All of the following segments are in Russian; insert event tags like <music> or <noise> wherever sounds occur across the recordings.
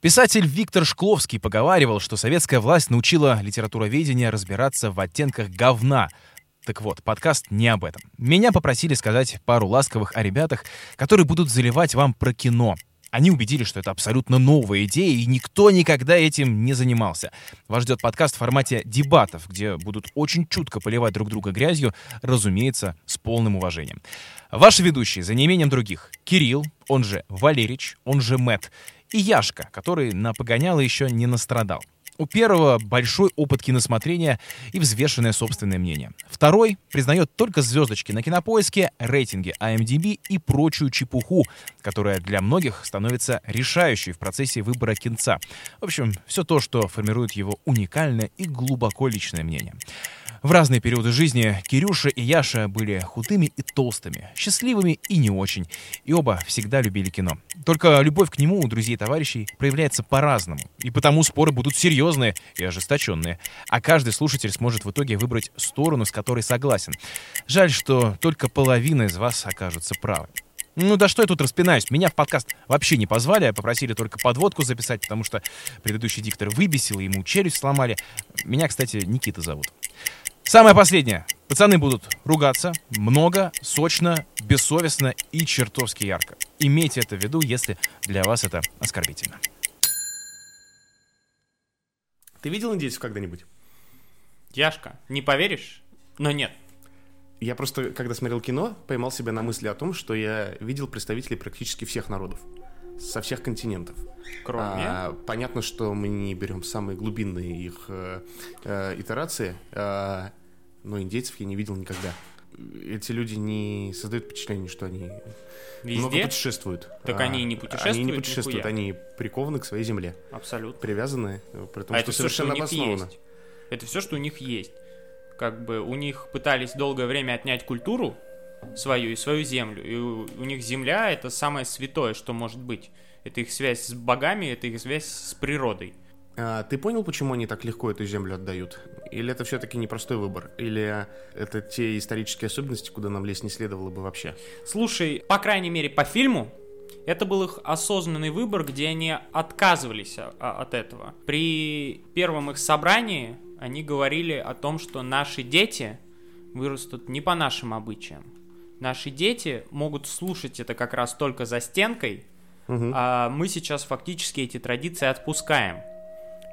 Писатель Виктор Шкловский поговаривал, что советская власть научила литературоведение разбираться в оттенках говна. Так вот, подкаст не об этом. Меня попросили сказать пару ласковых о ребятах, которые будут заливать вам про кино. Они убедили, что это абсолютно новая идея, и никто никогда этим не занимался. Вас ждет подкаст в формате дебатов, где будут очень чутко поливать друг друга грязью, разумеется, с полным уважением. Ваши ведущие, за неимением других, Кирилл, он же Валерич, он же Мэт, и Яшка, который на погоняло еще не настрадал. У первого большой опыт киносмотрения и взвешенное собственное мнение. Второй признает только звездочки на кинопоиске, рейтинги IMDb и прочую чепуху, которая для многих становится решающей в процессе выбора кинца. В общем, все то, что формирует его уникальное и глубоко личное мнение. В разные периоды жизни Кирюша и Яша были худыми и толстыми, счастливыми и не очень, и оба всегда любили кино. Только любовь к нему у друзей и товарищей проявляется по-разному, и потому споры будут серьезные и ожесточенные, а каждый слушатель сможет в итоге выбрать сторону, с которой согласен. Жаль, что только половина из вас окажутся правы. Ну да что я тут распинаюсь? Меня в подкаст вообще не позвали, а попросили только подводку записать, потому что предыдущий диктор выбесил, ему челюсть сломали. Меня, кстати, Никита зовут. Самое последнее. Пацаны будут ругаться много, сочно, бессовестно и чертовски ярко. Имейте это в виду, если для вас это оскорбительно. Ты видел индейцев когда-нибудь? Яшка, не поверишь? Но нет. Я просто, когда смотрел кино, поймал себя на мысли о том, что я видел представителей практически всех народов. Со всех континентов. Кроме? А, понятно, что мы не берем самые глубинные их э, э, итерации, э, но индейцев я не видел никогда. Эти люди не создают впечатление, что они много Везде? путешествуют. Так А, они не путешествуют Они не путешествуют, нихуя. они прикованы к своей земле, Абсолютно. привязаны, э, при том, а что это все, что у совершенно них есть. Это все, что у них есть. Как бы у них пытались долгое время отнять культуру свою и свою землю. И у, у них земля это самое святое, что может быть. Это их связь с богами, это их связь с природой. А, ты понял, почему они так легко эту землю отдают? Или это все-таки непростой выбор? Или это те исторические особенности, куда нам лезть не следовало бы вообще? Слушай, по крайней мере, по фильму, это был их осознанный выбор, где они отказывались о- о- от этого. При первом их собрании они говорили о том, что наши дети вырастут не по нашим обычаям. Наши дети могут слушать это как раз только за стенкой, Мгм. а мы сейчас фактически эти традиции отпускаем.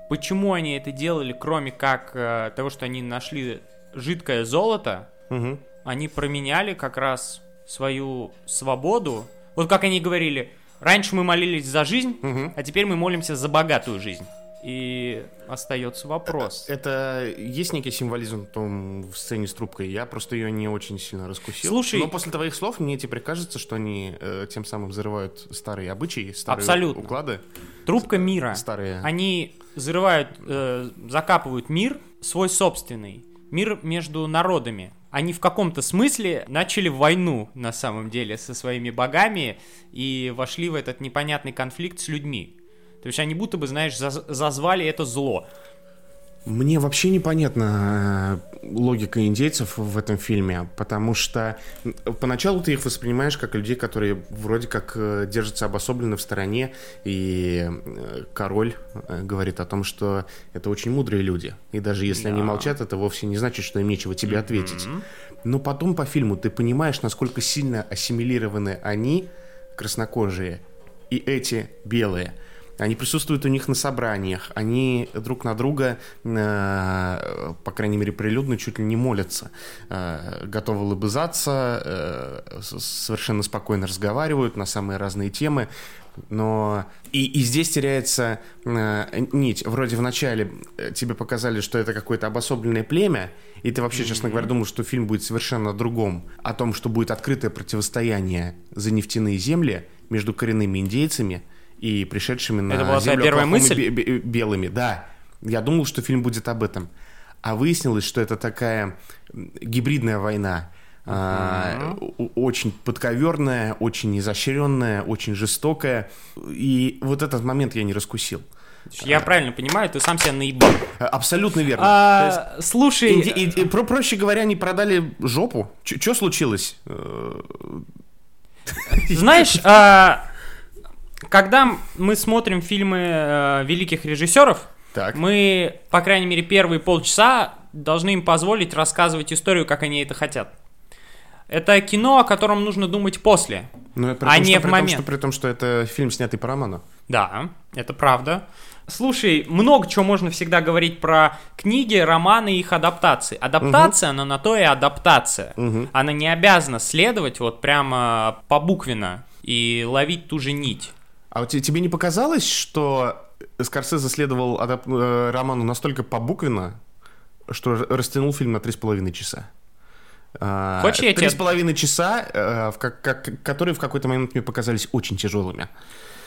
Почему они это делали, кроме как э, того, что они нашли жидкое золото, Мгм. они променяли как раз свою свободу. Вот как они говорили, раньше мы молились за жизнь, Мгм. а теперь мы молимся за богатую жизнь. И остается вопрос. Это есть некий символизм в том в сцене с трубкой. Я просто ее не очень сильно раскусил. Слушай- Но после твоих слов мне теперь кажется, что они э, тем самым взрывают старые обычаи, старые Абсолютно. уклады, Трубка мира. старые. Они взрывают, э, закапывают мир свой собственный. Мир между народами. Они в каком-то смысле начали войну, на самом деле, со своими богами и вошли в этот непонятный конфликт с людьми. То есть они будто бы, знаешь, заз- зазвали это зло. Мне вообще непонятна э, логика индейцев в этом фильме, потому что поначалу ты их воспринимаешь как людей, которые вроде как э, держатся обособленно в стороне, и э, король говорит о том, что это очень мудрые люди, и даже если они Да. молчат, это вовсе не значит, что им нечего тебе ответить. Но потом по фильму ты понимаешь, насколько сильно ассимилированы они, краснокожие, и эти белые. Они присутствуют у них на собраниях, они друг на друга, э, по крайней мере, прилюдно чуть ли не молятся, э, готовы лобызаться, э, совершенно спокойно разговаривают на самые разные темы, но и, и здесь теряется э, нить. Вроде вначале тебе показали, что это какое-то обособленное племя, и ты вообще, честно говоря, думал, что фильм будет совершенно о другом, о том, что будет открытое противостояние за нефтяные земли между коренными индейцами и пришедшими на Это была землю первая мысль? бе- бе- белыми. Да, я думал, что фильм будет об этом. А выяснилось, что это такая гибридная война. а, о- очень подковерная, очень изощренная, очень жестокая. И вот этот момент я не раскусил. Я правильно понимаю, ты сам себя наебал. А, Абсолютно верно. А, слушай, Инди- и- и, про- проще говоря, они продали жопу. Что случилось? Э, знаешь, а, когда мы смотрим фильмы э, великих режиссеров, Так. мы, по крайней мере, первые полчаса должны им позволить рассказывать историю, как они это хотят. Это кино, о котором нужно думать после. Ну, при а том, не что, в при момент. Том, что, при том, что это фильм, снятый по роману. Да, это правда. Слушай, много чего можно всегда говорить про книги, романы и их адаптации. Адаптация, она на то и адаптация. Мгм. Она не обязана следовать вот прямо по буквенно и ловить ту же нить. А вот те- тебе не показалось, что Скорсезе следовал адап- э, роману настолько побуквенно, что растянул фильм на три с половиной часа? А, Хочешь, я Три с половиной часа, э, в как- как- которые в какой-то момент мне показались очень тяжелыми.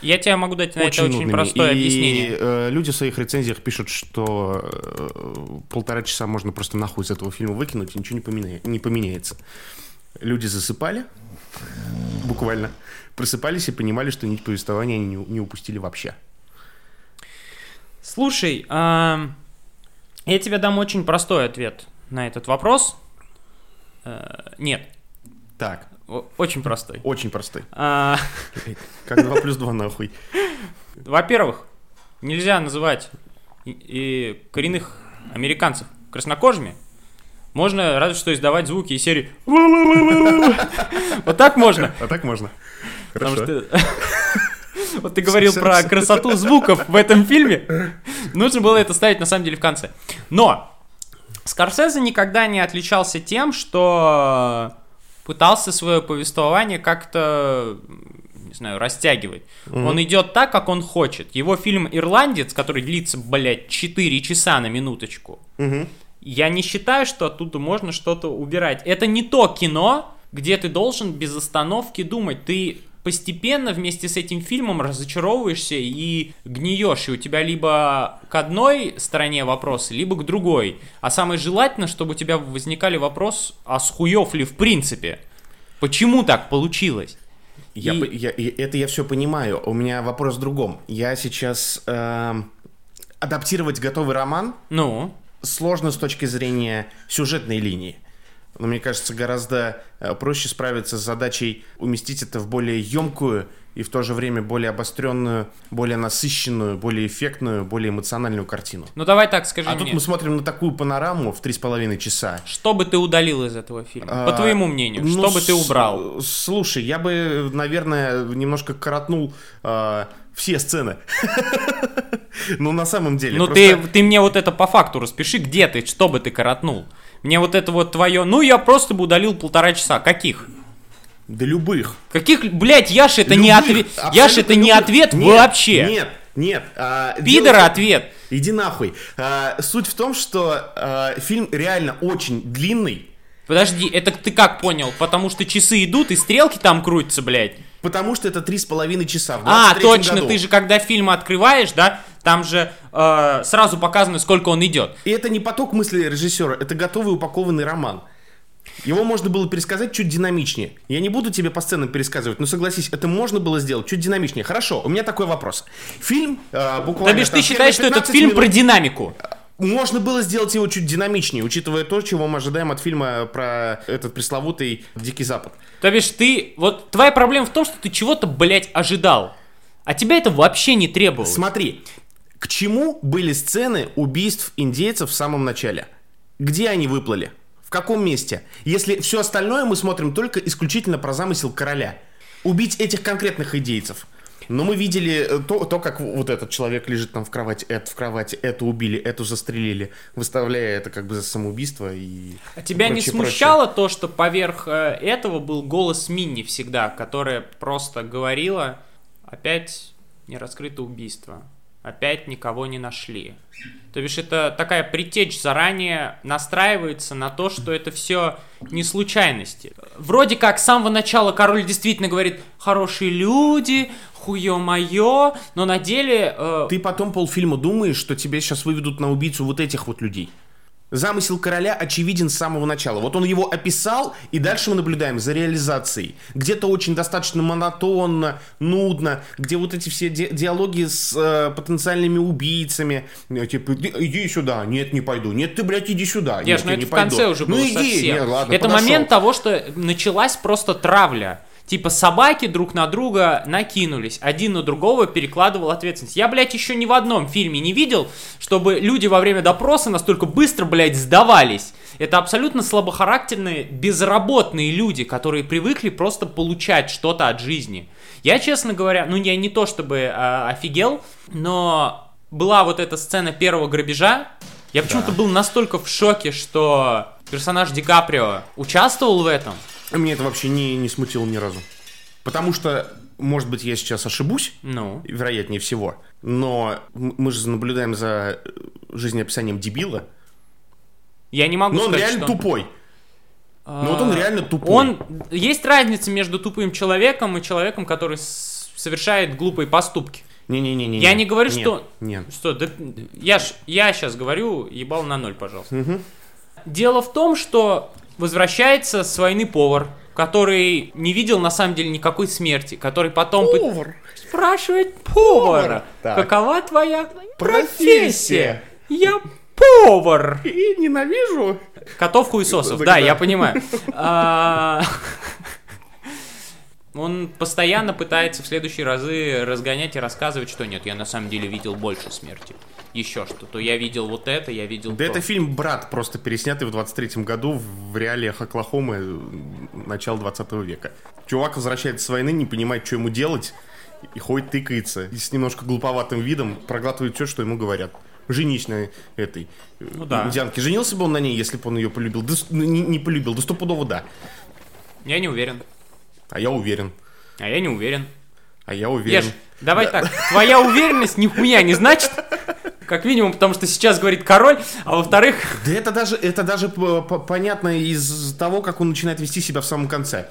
Я тебе могу дать на это очень нудными. простое И, объяснение. э, люди в своих рецензиях пишут, что э, полтора часа можно просто нахуй из этого фильма выкинуть, и ничего не, поменя- не поменяется. Люди засыпали, буквально, просыпались и понимали, что нить повествования они не, не упустили вообще. Слушай, ам, я тебе дам очень простой ответ на этот вопрос. Э, Нет, Так, очень простой. очень простой. А, <laughs> Как 2 плюс 2 нахуй. Во-первых, нельзя называть и коренных американцев краснокожими. Можно разве что издавать звуки из серии <laughs> Вот так можно. <laughs> А так можно. Потому Хорошо. что <laughs> вот ты говорил про красоту звуков в этом фильме. Нужно было это ставить на самом деле в конце. Но Скорсезе никогда не отличался тем, что пытался свое повествование как-то, не знаю, растягивать. Он идет так, как он хочет. Его фильм «Ирландец», который длится, блядь, 4 часа на минуточку, Мгм. Я не считаю, что оттуда можно что-то убирать. Это не то кино, где ты должен без остановки думать. Ты постепенно вместе с этим фильмом разочаровываешься и гниешь. И у тебя либо к одной стороне вопросы, либо к другой. А самое желательно, чтобы у тебя возникали вопросы, а с хуев ли в принципе? Почему так получилось? Я, И- я- и это я все понимаю. У меня вопрос в другом. Я сейчас эм, адаптировать готовый роман Ну, сложно с точки зрения сюжетной линии. Но мне кажется, гораздо э, проще справиться с задачей уместить это в более емкую и в то же время более обостренную, более насыщенную, более эффектную, более эмоциональную картину. ну давай так скажи А мне. тут мы смотрим на такую панораму в три с половиной часа. Что бы ты удалил из этого фильма? По А, твоему мнению, ну, что бы ты убрал? Слушай, я бы, наверное, немножко коротнул э, все сцены. <laughs> Ну, на самом деле. Ну ты, ты мне вот это по факту распиши, где ты, что бы ты коротнул. Мне вот это вот твое, ну я просто бы удалил полтора часа. Каких? Да любых. Каких, блять, Яш, это не Любых, ответ. абсолютно Яш, это не любых. ответ Нет, вообще. Нет, нет. а, Пидора дело- ответ. Иди нахуй. А, Суть в том, что а, фильм реально очень длинный, Подожди, это ты как понял? Потому что часы идут и стрелки там крутятся, блядь. Потому что это три с половиной часа А, 23-м точно, году. ты же когда фильм открываешь, да, там же э, сразу показано, сколько он идет. И это не поток мысли режиссера, это готовый упакованный роман. Его можно было пересказать чуть динамичнее. Я не буду тебе по сценам пересказывать, но согласись, это можно было сделать чуть динамичнее. Хорошо, у меня такой вопрос. Фильм э, буквально... То бишь ты считаешь, что этот 15 фильм минут- про динамику? Можно было сделать его чуть динамичнее, учитывая то, чего мы ожидаем от фильма про этот пресловутый Дикий Запад. То бишь ты, вот твоя проблема в том, что ты чего-то, блядь, ожидал. А тебя это вообще не требовалось. Смотри, к чему были сцены убийств индейцев в самом начале? Где они выплыли? В каком месте? Если все остальное мы смотрим только исключительно про замысел короля. Убить этих конкретных индейцев. Но мы видели э, то, то, как вот этот человек лежит там в кровати, это в кровати, это убили, эту застрелили, выставляя это как бы за самоубийство и... А тебя не прочее, прочее. смущало то, что поверх э, этого был голос Минни всегда, которая просто говорила, опять не раскрыто убийство, опять никого не нашли. То бишь это такая притечь заранее настраивается на то, что это все не случайности. Вроде как с самого начала король действительно говорит «хорошие люди», «хуё-моё», но на деле... э, Ты потом полфильма думаешь, что тебе сейчас выведут на убийцу вот этих вот людей. Замысел короля очевиден с самого начала. Вот он его описал, и дальше мы наблюдаем за реализацией. Где-то очень достаточно монотонно, нудно, где вот эти все ди- диалоги с э, потенциальными убийцами. Э, Типа, «Иди- сюда, нет, не пойду. Нет, ты, блядь, иди сюда. Нет, нет, ну я это не в конце пойду». уже ну, было иди, совсем. нет, ладно, это подошел. момент того, что началась просто травля. Типа собаки друг на друга накинулись, один на другого перекладывал ответственность. Я, блядь, еще ни в одном фильме не видел, чтобы люди во время допроса настолько быстро, блядь, сдавались. Это абсолютно слабохарактерные, безработные люди, которые привыкли просто получать что-то от жизни. Я, честно говоря, ну я не то чтобы э, офигел, но была вот эта сцена первого грабежа. Я почему-то был настолько в шоке, что персонаж Ди Каприо участвовал в этом. Мне это вообще не, не смутило ни разу. Потому что, может быть, я сейчас ошибусь, Ну, вероятнее всего, но мы же наблюдаем за э, жизнеописанием дебила, я не могу но он сказать, реально что... тупой. Ну вот он реально тупой. Он... Есть разница между тупым человеком и человеком, который с- совершает глупые поступки. Не-не-не. Я не говорю, что- Нет. Что, да, я, ж, я сейчас говорю, ебал на ноль, пожалуйста. Дело в том, что возвращается с войны повар, который не видел на самом деле никакой смерти, который потом Повар. спрашивает повара, Так. какова твоя Профессия. профессия? Я повар. И ненавижу. Котов хуесосов, да, да. я понимаю. А, <laughs> Он постоянно пытается в следующие разы разгонять и рассказывать, что нет, я на самом деле видел больше смерти. Еще что-то. Я видел вот это, я видел Да то. это фильм «Брат», просто переснятый в 23-м году в реалиях Оклахомы э, начала 20 века. Чувак возвращается с войны, не понимает, что ему делать, и ходит тыкается. И с немножко глуповатым видом проглатывает все, что ему говорят. Женись на этой э, Ну да. индианке. Женился бы он на ней, если бы он ее полюбил? Да, ну, не, не полюбил, да стопудово да. Я не уверен. А я уверен. А я не уверен. А я уверен. Ешь, давай так. Твоя уверенность нихуя не значит. Как минимум, потому что сейчас говорит король, а во-вторых, Да это даже, это даже понятно из того, как он начинает вести себя в самом конце.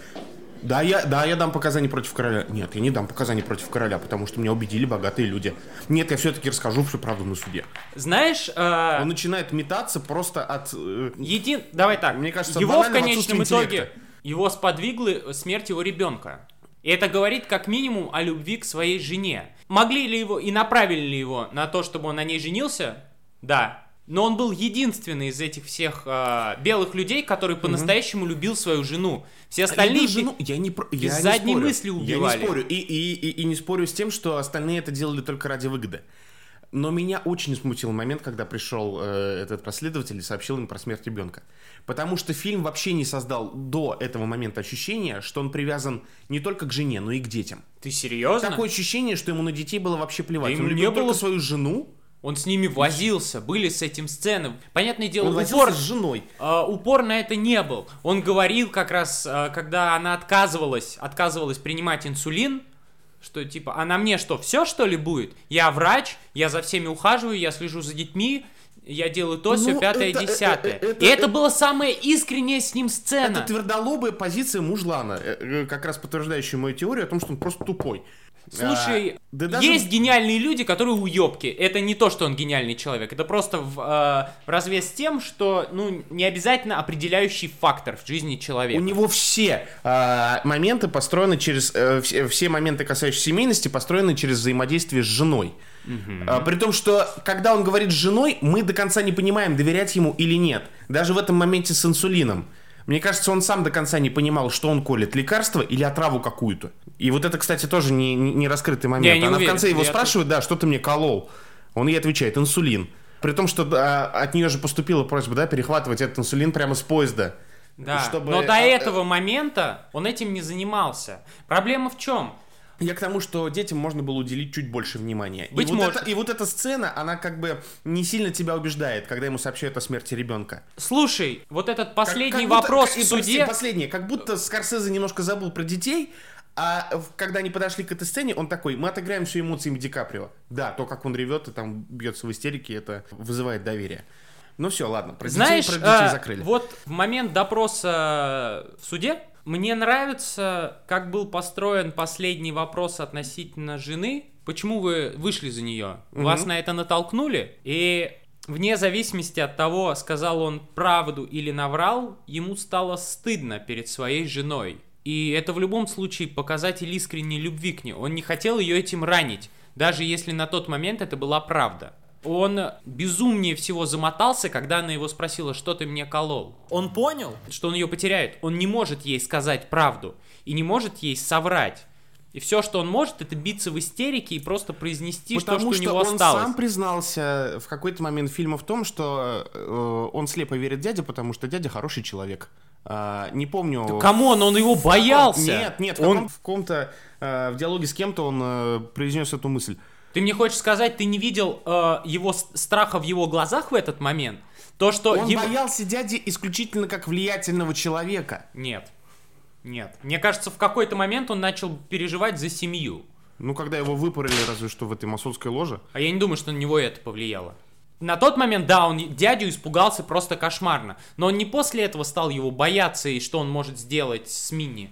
Да я, да, я дам показания против короля. Нет, я не дам показания против короля, потому что меня убедили богатые люди. Нет, я все-таки расскажу всю правду на суде. знаешь, э, Он начинает метаться просто от... э, един... Давай так. Мне кажется, его в конечном итоге интеллекта. его сподвигла смерть его ребенка. И это говорит как минимум о любви к своей жене. Могли ли его и направили ли его на то, чтобы он на ней женился? Да. Но он был единственный из этих всех э, белых людей, который по-настоящему любил свою жену. Все остальные... любил жену, я не, про- я без не задней мысли Я убивали. не спорю. И, и, и, и не спорю с тем, что остальные это делали только ради выгоды. Но меня очень смутил момент, когда пришел э, этот последователь и сообщил им про смерть ребенка. Потому что фильм вообще не создал до этого момента ощущения, что он привязан не только к жене, но и к детям. Ты серьезно? Такое ощущение, что ему на детей было вообще плевать. Да он ему любил не только было- свою жену, Он с ними возился, были с этим сцены. Понятное дело, он упор, с женой. э, упор на это не был. Он говорил как раз, э, когда она отказывалась, отказывалась принимать инсулин, что типа, а на мне что, все что ли будет? Я врач, я за всеми ухаживаю, я слежу за детьми, я делаю то, все, Ну, пятое, это- десятое. э, э, это- И это была самая искренняя с ним сцена. Это твердолобая позиция мужлана, э, э, как раз подтверждающая мою теорию о том, что он просто тупой. Слушай, А, да даже- есть гениальные люди, которые уебки. Это не то, что он гениальный человек. Это просто в, э, в развес с тем, что ну, не обязательно определяющий фактор в жизни человека. У него все а, моменты построены через... э, все, все моменты, касающиеся семейности, построены через взаимодействие с женой. А, при том, что когда он говорит с женой, мы до конца не понимаем, доверять ему или нет. Даже в этом моменте с инсулином. Мне кажется, он сам до конца не понимал, что он колет, лекарство или отраву какую-то. И вот это, кстати, тоже не, не- раскрытый момент. Я не Она уверен, в конце его спрашивает, да, что ты мне колол? Он ей отвечает, инсулин. При том, что да, от нее же поступила просьба, да, перехватывать этот инсулин прямо с поезда. Да. чтобы- Но до а, э, этого момента он этим не занимался. Проблема в чем? Я к тому, что детям можно было уделить чуть больше внимания. Быть и, вот может. это- и вот эта сцена, она как бы не сильно тебя убеждает, когда ему сообщают о смерти ребенка. Слушай, вот этот Как- последний как будто- вопрос и в суде. посл- Последнее, как будто Скорсезе немножко забыл про детей, а когда они подошли к этой сцене, он такой, мы отыграем все эмоциями Ди Каприо. Да, то, как он ревет и там бьется в истерике, это вызывает доверие. Ну все, ладно, про детей, Знаешь, про детей а, закрыли. вот в момент допроса в суде мне нравится, как был построен последний вопрос относительно жены. Почему вы вышли за нее? Вас на это натолкнули? И вне зависимости от того, сказал он правду или наврал, ему стало стыдно перед своей женой. И это в любом случае показатель искренней любви к ней. Он не хотел ее этим ранить, даже если на тот момент это была правда. Он безумнее всего замотался, когда она его спросила, что ты мне колол. Он понял, что он ее потеряет. Он не может ей сказать правду и не может ей соврать. И все, что он может, это биться в истерике и просто произнести Потому то, что, что у него он осталось. сам признался в какой-то момент фильма в том, что э, он слепо верит дяде, потому что дядя хороший человек. А, не помню... Come on, он его боялся. Нет, нет, в, Он- каком- в каком-то э, в диалоге с кем-то он э, произнес эту мысль. Ты мне хочешь сказать, ты не видел э, его страха в его глазах в этот момент? То, что Он его- боялся дяди исключительно как влиятельного человека. Нет. Нет. Мне кажется, в какой-то момент он начал переживать за семью. Ну, когда его выпороли разве что в этой масонской ложе. А я не думаю, что на него это повлияло. На тот момент, да, он дядю испугался просто кошмарно. Но он не после этого стал его бояться и что он может сделать с Мини.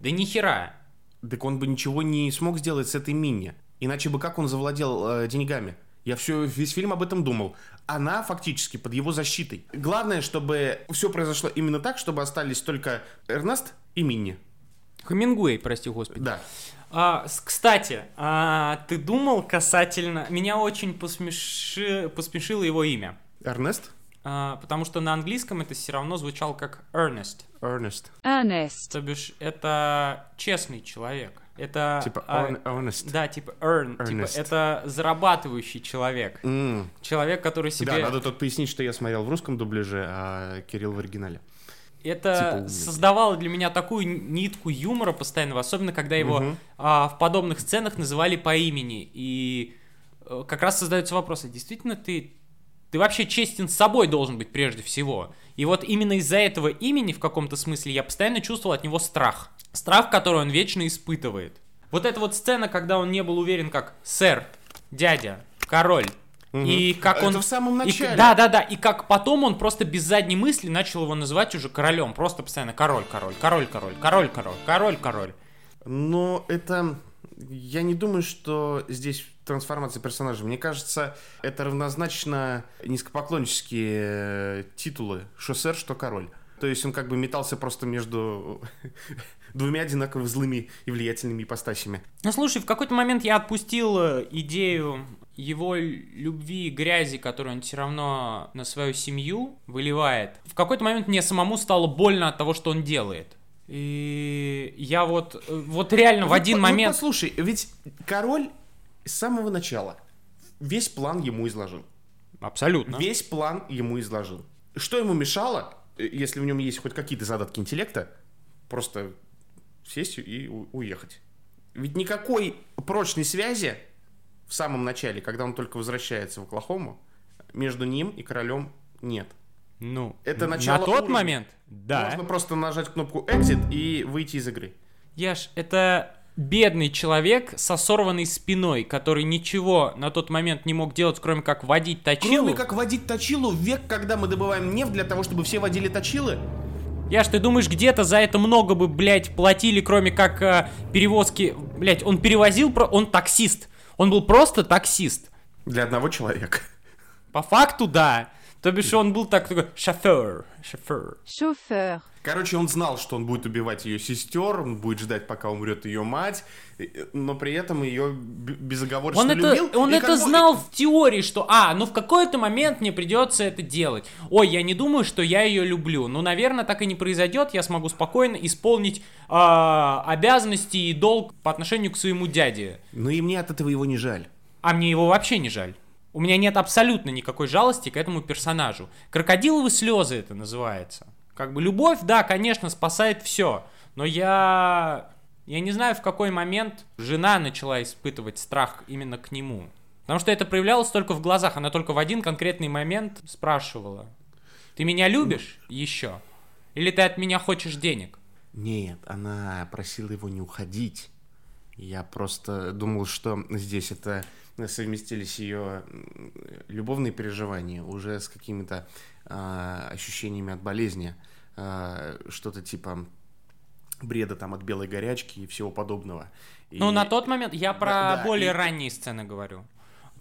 Да ни хера. Так он бы ничего не смог сделать с этой Минни. Иначе бы как он завладел э, деньгами? Я все, весь фильм об этом думал. Она фактически под его защитой. Главное, чтобы все произошло именно так, чтобы остались только Эрнест и Минни. Хемингуэй, прости господи. Да. А, кстати, а, ты думал касательно... Меня очень посмеши- посмешило его имя. Эрнест? А, потому что на английском это все равно звучало как Ernest. Эрнест. Ernest, То бишь, это честный человек. Это... Типа а, Эрнест. Да, типа earn, типа Earnest. это зарабатывающий человек. М. Человек, который себе... Да, надо тут пояснить, что я смотрел в русском дубляже, а Кирилл в оригинале. Это Типа создавало для меня такую нитку юмора постоянного, особенно когда его Мгм. а, в подобных сценах называли по имени. И э, как раз создается вопрос, а действительно ты, ты вообще честен с собой должен быть прежде всего. И вот именно из-за этого имени в каком-то смысле я постоянно чувствовал от него страх. Страх, который он вечно испытывает. Вот эта вот сцена, когда он не был уверен, как сэр, дядя, король. И как Это он... в самом и- начале. да, да, да. И как потом он просто без задней мысли начал его называть уже королем. Просто постоянно король, король, король, король, король, король, король, король. Но это... Я не думаю, что здесь трансформация персонажа. Мне кажется, это равнозначно низкопоклоннические э, титулы. Что сэр, что король. То есть он как бы метался просто между <laughs> двумя одинаково злыми и влиятельными ипостасями. Ну слушай, в какой-то момент я отпустил э, идею его любви и грязи, которую он все равно на свою семью выливает. В какой-то момент мне самому стало больно от того, что он делает. И я вот, вот реально в Вот один вот момент... послушай, ведь король с самого начала весь план ему изложил. Абсолютно. Весь план ему изложил. Что ему мешало, э, если в нем есть хоть какие-то задатки интеллекта, просто сесть и уехать. Ведь никакой прочной связи в самом начале, когда он только возвращается в Оклахому, между ним и королем нет. Ну, Это начало На тот уровня. момент? Да. Можно просто нажать кнопку Exit и выйти из игры. Яш, это бедный человек со сорванной спиной, который ничего на тот момент не мог делать, кроме как водить точилу. Кроме как водить точилу в век, когда мы добываем нефть для того, чтобы все водили точилы, Яш, ты думаешь, где-то за это много бы, блядь, платили, кроме как э, перевозки... Блядь, он перевозил... Про... Он таксист. Он был просто таксист. для одного человека. По факту, да. То бишь он был так такой шофер. Шофер. chauffeur, Короче, он знал, что он будет убивать ее сестер, он будет ждать, пока умрет ее мать, э, но при этом ее безоговорочно Он это, любил. он И это как бы- знал в теории, что, а, ну в какой-то момент мне придется это делать. Ой, я не думаю, что я ее люблю. Ну, наверное, так и не произойдет. Я смогу спокойно исполнить а, обязанности и долг по отношению к своему дяде. Но и мне от этого его не жаль. А мне его вообще не жаль. У меня нет абсолютно никакой жалости к этому персонажу. Крокодиловые слезы это называется. Как бы любовь, да, конечно, спасает все. Но я... Я не знаю, в какой момент жена начала испытывать страх именно к нему. Потому что это проявлялось только в глазах. Она только в один конкретный момент спрашивала. Ты меня любишь еще? Или ты от меня хочешь денег? Нет, она просила его не уходить. Я просто думал, что здесь это совместились ее любовные переживания уже с какими-то а, ощущениями от болезни. А, что-то типа бреда там от белой горячки и всего подобного. И- Ну, на тот момент я про Да, да, более и- ранние сцены говорю.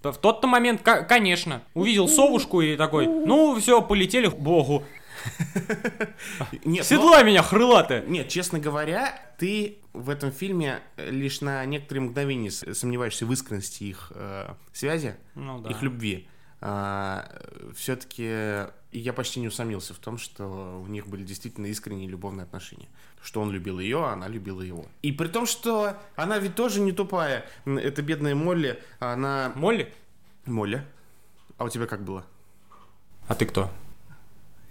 В тот-то момент, ко- конечно, увидел совушку и такой, ну, все, полетели к богу. <laughs> Нет, но- меня, хрылатая. Нет, честно говоря, ты в этом фильме лишь на некоторые мгновения с- сомневаешься в искренности их э, связи, Ну да. их любви. все-таки я почти не усомнился в том, что у них были действительно искренние любовные отношения. Что он любил ее, а она любила его. И при том, что она ведь тоже не тупая. Это бедная Молли, она... Молли? Молли. А у тебя как было? А ты кто?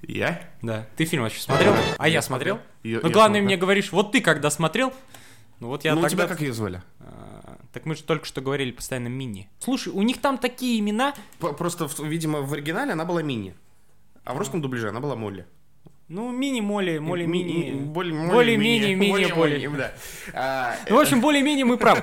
Я? Да. Ты фильм вообще смотрел? А я, смотрел? ну, главное, мне говоришь, вот ты когда смотрел? Ну, вот я ну, тогда... тебя как ее звали? А, Так мы же только что говорили постоянно Мини. Слушай, у них там такие имена. П- Просто, видимо, в оригинале она была Мини. А в русском дубляже она была Молли. Ну, Мини, Моли, Ми- Мини. ми- Более, Более, Мини, Мини, более, Более. Мини, да. А, Ну, в общем, более-менее мы правы.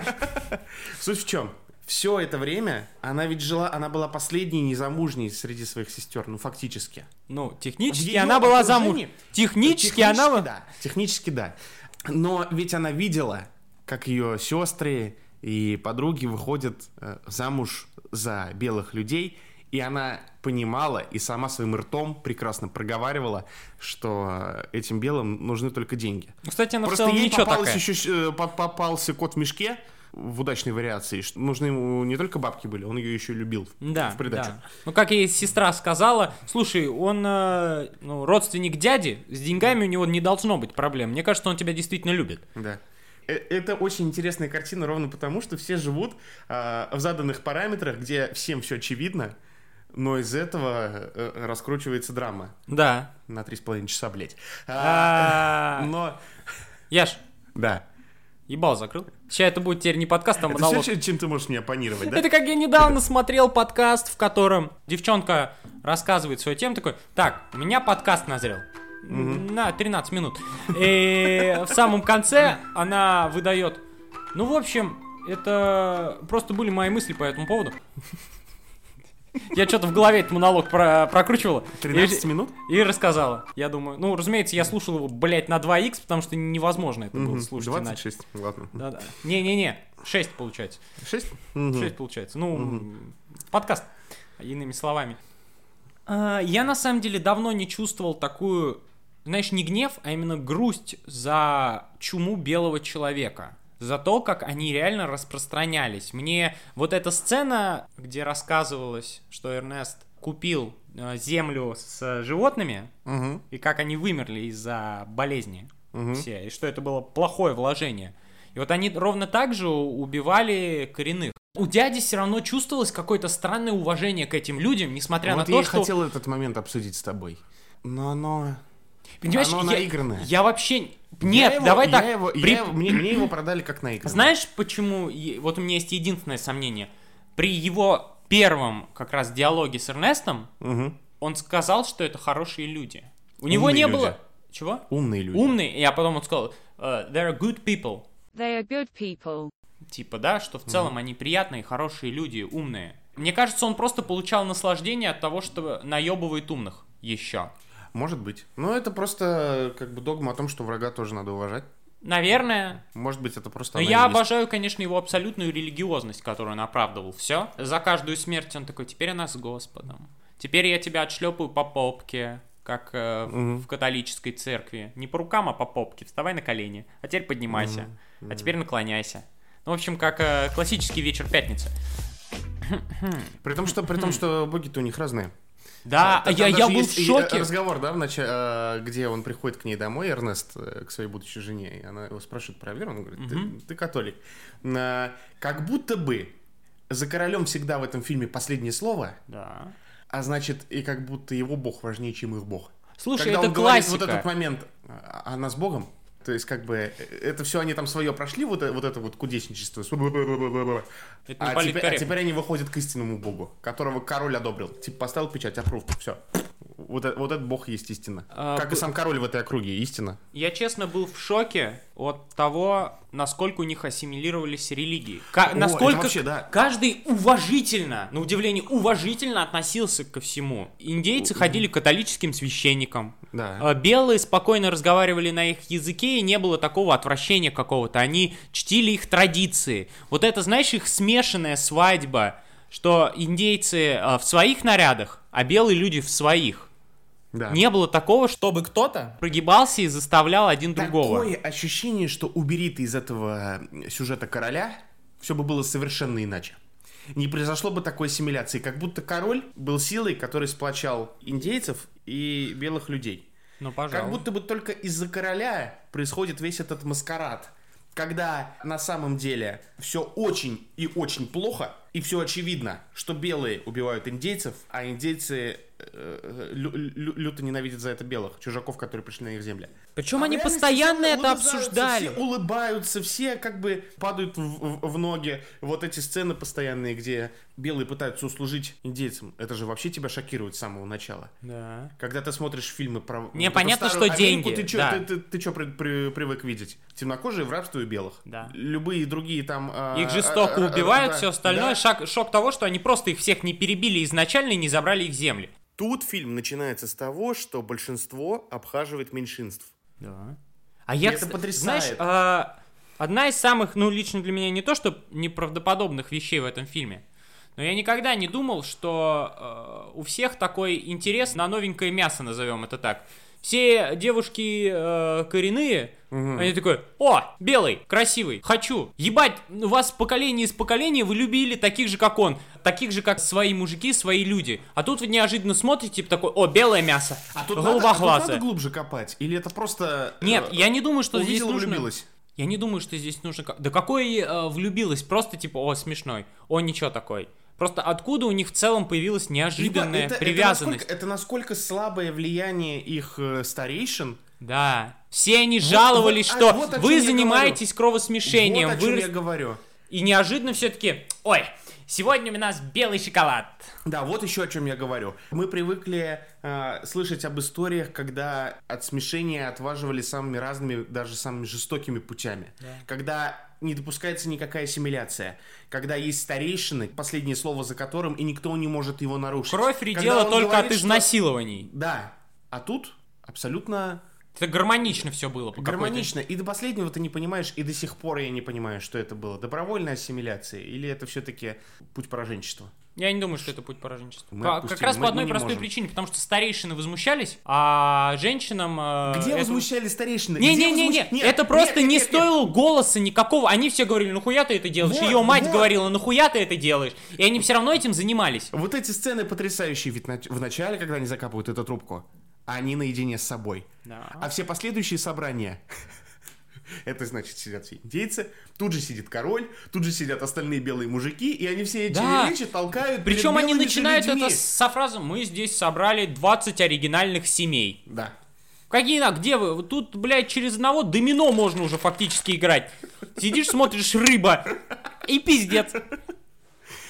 <laughs> Суть в чем? Все это время она ведь жила, она была последней незамужней среди своих сестер, ну фактически. Ну, В технически её она была окружении- замуж. Технически она... была- да, технически да. Но ведь она видела, как ее сестры и подруги выходят э, замуж за белых людей, и она понимала и сама своим ртом прекрасно проговаривала, что э, этим белым нужны только деньги. Ну, Кстати, она в Просто целом ей ничего попалась такая. еще, э, по- попался кот в мешке в удачной вариации. Нужны ему не только бабки были, он ее еще любил в- Да, в придачу. да. Ну, как ей сестра сказала, слушай, он э, ну, родственник дяди, с деньгами у него не должно быть проблем. Мне кажется, он тебя действительно любит. Да. Э, Это очень интересная картина ровно потому, что все живут а, в заданных параметрах, где всем все очевидно, но из этого э, раскручивается драма Да. на три с половиной часа, блядь. А, А, но, Яш, да. Ебал закрыл. Сейчас это будет теперь не подкаст, а Это монолог. все, чем ты можешь меня оппонировать, да? Это как я недавно смотрел подкаст, в котором девчонка рассказывает свою тему, такой, так, у меня подкаст назрел. На 13 минут. И в самом конце она выдает. Ну, в общем, это просто были мои мысли по этому поводу. Я что-то в голове этот монолог про- прокручивала. 13 И- минут? И рассказала. Я думаю, ну, разумеется, я слушал его, блядь, на 2х, потому что невозможно это было слушать иначе. 26, ладно. Да-да. Не-не-не, 6 получается. 6? 6 получается. Ну, подкаст, иными словами. А, Я на самом деле давно не чувствовал такую, знаешь, не гнев, а именно грусть за чуму белого человека. За то, как они реально распространялись. Мне вот эта сцена, где рассказывалось, что Эрнест купил э, землю с животными, Угу. и как они вымерли из-за болезни Мгм. все, и что это было плохое вложение. И вот они ровно так же убивали коренных. У дяди все равно чувствовалось какое-то странное уважение к этим людям, несмотря Вот на я то, что... хотел этот момент обсудить с тобой. Но оно... Понимаешь, оно я, наигранное. я вообще... Я Нет, его- давай я так. его- при- я его- мне, мне его продали как наигранное. Знаешь, почему... Вот у меня есть единственное сомнение. При его первом как раз диалоге с Эрнестом Мгм. он сказал, что это хорошие люди. У него Умные не люди. было... Чего? Умные люди. Умные. И а потом он сказал, э, there are good people. They are good people. Типа, да, что в целом они приятные, хорошие люди, умные. Мне кажется, он просто получал наслаждение от того, что наебывает умных еще. Может быть. Но это просто как бы догма о том, что врага тоже надо уважать. Наверное. Может быть, это просто Но я есть. обожаю, конечно, его абсолютную религиозность, которую он оправдывал. Все. За каждую смерть он такой, теперь она с Господом. Теперь я тебя отшлепаю по попке, как э, в- Мгм. в католической церкви. Не по рукам, а по попке. Вставай на колени. А теперь поднимайся. А теперь наклоняйся. Ну, в общем, как э, классический вечер пятницы. При том, что, при том, <laughs> что боги-то у них разные. Да, Там я, я был в э, шоке. Разговор, да, в начале, э, где он приходит к ней домой, Эрнест, э, к своей будущей жене, и она его спрашивает про веру, он говорит, ты, ты католик. А, Как будто бы за королем всегда в этом фильме последнее слово, Да. а значит, и как будто его бог важнее, чем их бог. Слушай, Когда это он говорит классика. вот этот момент, а она с богом, то есть, как бы, э, это все они там свое прошли, вот, э- вот это вот кудесничество. Это А теперь, а теперь они выходят к истинному богу, которого король одобрил. Типа поставил печать, approved, все. Вот, э- вот этот бог есть истина. А, как б- и сам король в этой округе, истина. Я честно был в шоке от того, насколько у них ассимилировались религии. Ка- О, насколько вообще, да. каждый уважительно, на удивление, уважительно относился ко всему. Индейцы ходили к католическим священникам. Да. А Белые спокойно разговаривали на их языке, и не было такого отвращения какого-то. Они чтили их традиции. Вот это, знаешь, их смешанная свадьба, что индейцы а, в своих нарядах, а белые люди в своих. Да. Не было такого, чтобы кто-то прогибался и заставлял один другого. Такое ощущение, что убери ты из этого э, сюжета короля, все бы было совершенно иначе. не произошло бы такой ассимиляции. Как будто король был силой, который сплочал индейцев и белых людей. Ну, пожалуйста. Как будто бы только из-за короля происходит весь этот маскарад. Когда на самом деле все очень и очень плохо, и все очевидно, что белые убивают индейцев, а индейцы э, лю- лю- люто ненавидят за это белых, чужаков, которые пришли на их земли. Причем А они постоянно все это обсуждали. Все улыбаются, все как бы падают в, в- в ноги. Вот эти сцены постоянные, где белые пытаются услужить индейцам. Это же вообще тебя шокирует с самого начала. Да. Когда ты смотришь фильмы про... Не, понятно, старую что Америку, деньги, Ты что да. ты, ты, ты чё при- при- привык видеть? Темнокожие в рабстве у белых. Да. Любые другие там... а, Их жестоко а, а, убивают, да, все остальное. да. Шаг, шок того, что они просто их всех не перебили изначально и не забрали их земли. Тут фильм начинается с того, что большинство обхаживает меньшинств. Да. А я, это потрясает. Знаешь, а, одна из самых, ну, лично для меня не то, что неправдоподобных вещей в этом фильме, но я никогда не думал, что э, у всех такой интерес на новенькое мясо, назовем это так. Все девушки э, коренные, они такой, о, белый, красивый, хочу. Ебать, у вас поколение из поколения вы любили таких же, как он, таких же, как свои мужики, свои люди. А тут вы неожиданно смотрите, типа такой, о, белое мясо, А тут, надо, а тут голубоглазое. надо глубже копать? Или это просто... Нет, э, я не думаю, что здесь нужно... влюбилась? Я не думаю, что здесь нужно... Да какой э, влюбилась? Просто типа, о, смешной. О, ничего такой. Просто откуда у них в целом появилась неожиданная это- привязанность? Это насколько, это насколько слабое влияние их э, старейшин. Да. Все они жаловались, вот, а, что вот о чем вы занимаетесь кровосмешением. Вот о чем вы я говорю. И неожиданно все таки ой, сегодня у нас белый шоколад. Да, вот еще о чем я говорю. Мы привыкли э, слышать об историях, когда от смешения отваживали самыми разными, даже самыми жестокими путями. Когда не допускается никакая ассимиляция. Когда есть старейшины, последнее слово за которым, и никто не может его нарушить. Кровь редела только говорит, от что- изнасилований. Да. А тут абсолютно Это гармонично все было. по гармонично. И до последнего ты не понимаешь, и до сих пор я не понимаю, что это было. Добровольная ассимиляция или это все-таки путь пораженчества? Я не думаю, что это путь пораженчества. Мы отпустили, как раз мы- по одной простой можем. причине, потому что старейшины возмущались, а женщинам... э, Где это- возмущали старейшины? Где Не-не-не-не, возмущ- Нет, это нет, просто нет, не нет, нет. стоило голоса никакого. Они все говорили, нахуя ты это делаешь? Вот, Ее мать вот. говорила, нахуя ты это делаешь? И они все равно этим занимались. Вот эти сцены потрясающие, ведь в начале, когда они закапывают эту трубку, они наедине с собой. Да. А все последующие собрания, <laughs> это значит сидят все индейцы, тут же сидит король, тут же сидят остальные белые мужики, и они все эти Да. речи толкают Причем они начинают людьми. это со фразы «Мы здесь собрали 20 оригинальных семей». Да. Какие на, где вы? Тут, блядь, через одного домино можно уже фактически играть. Сидишь, смотришь рыба. И пиздец.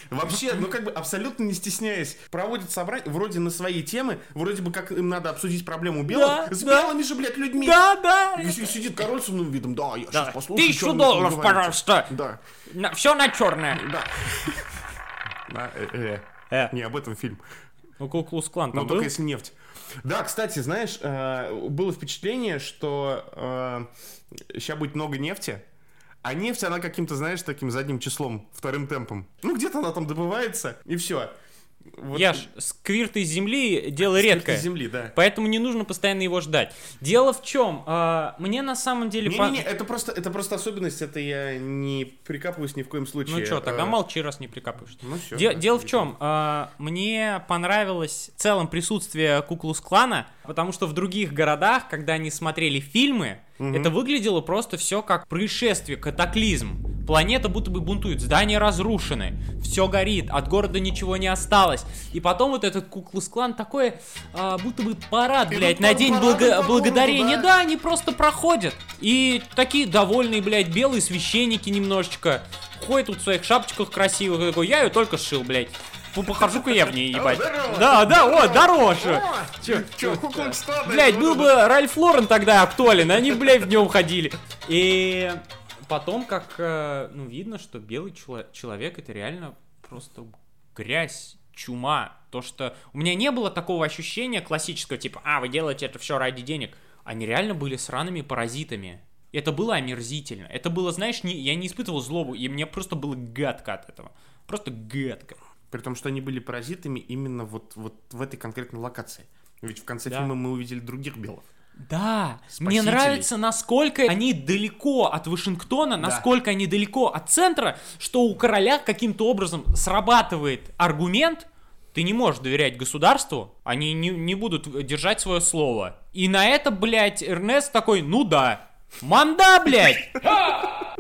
Вообще, ну как бы абсолютно не стесняясь, проводят собрание вроде на свои темы, вроде бы как им надо обсудить проблему белых, Да, с да. белыми же, блядь, людьми. Да, да. И си- сидит король с умным видом, да, я Да. сейчас послушаю, Тысячу долларов, говорите». пожалуйста. Да, все на черное. да. <laughs> Да, э, э, Э. Не об этом фильм. Ну, Куклус Клан Но там только был? если нефть. Да, кстати, знаешь, э, было впечатление, что сейчас будет много нефти, а нефть, она каким-то, знаешь, таким задним числом, вторым темпом. Ну, где-то она там добывается, и все. Вот Яш, сквирт из земли дело редкое. из земли, да. Поэтому не нужно постоянно его ждать. Дело в чем? а, мне на самом деле... по- Не-не-не, это просто, это просто особенность, это я не прикапываюсь ни в коем случае. Ну что, тогда Э, молчи, раз не прикапываешь. Ну всё, Де- да, Дело в не чем? а, Мне понравилось в целом присутствие Куклус Клана, потому что в других городах, когда они смотрели фильмы, это выглядело просто все как происшествие, катаклизм. Планета будто бы бунтует, здания разрушены, все горит, от города ничего не осталось. И потом вот этот Куклус Клан такой, а, будто бы парад, Идут блядь, на день по благо- городу, благодарения. да. Да, они просто проходят. И такие довольные, блядь, белые священники немножечко. Ходят тут в своих шапочках красивых. такой, я ее только сшил, блядь. Похожу-ка я в ней, ебать. Да, да, о, дороже. Блядь, это был вот бы Ральф Лорен тогда актуален, они, блядь, в нем ходили. И потом, как, э, ну, видно, что белый чело- человек это реально просто грязь, чума. То, что у меня не было такого ощущения классического, типа, а, вы делаете это все ради денег. Они реально были сраными паразитами. Это было омерзительно. Это было, знаешь, не, я не испытывал злобу, и мне просто было гадко от этого. Просто гадко. При том, что они были паразитами именно вот, вот в этой конкретной локации. Ведь в конце Да. фильма мы увидели других белых. Да, мне Спасителей. нравится, насколько они далеко от Вашингтона, насколько они далеко от центра, что у короля каким-то образом срабатывает аргумент, ты не можешь доверять государству, они не, не будут держать свое слово. И на это, блядь, Эрнест такой, ну да, манда, блядь!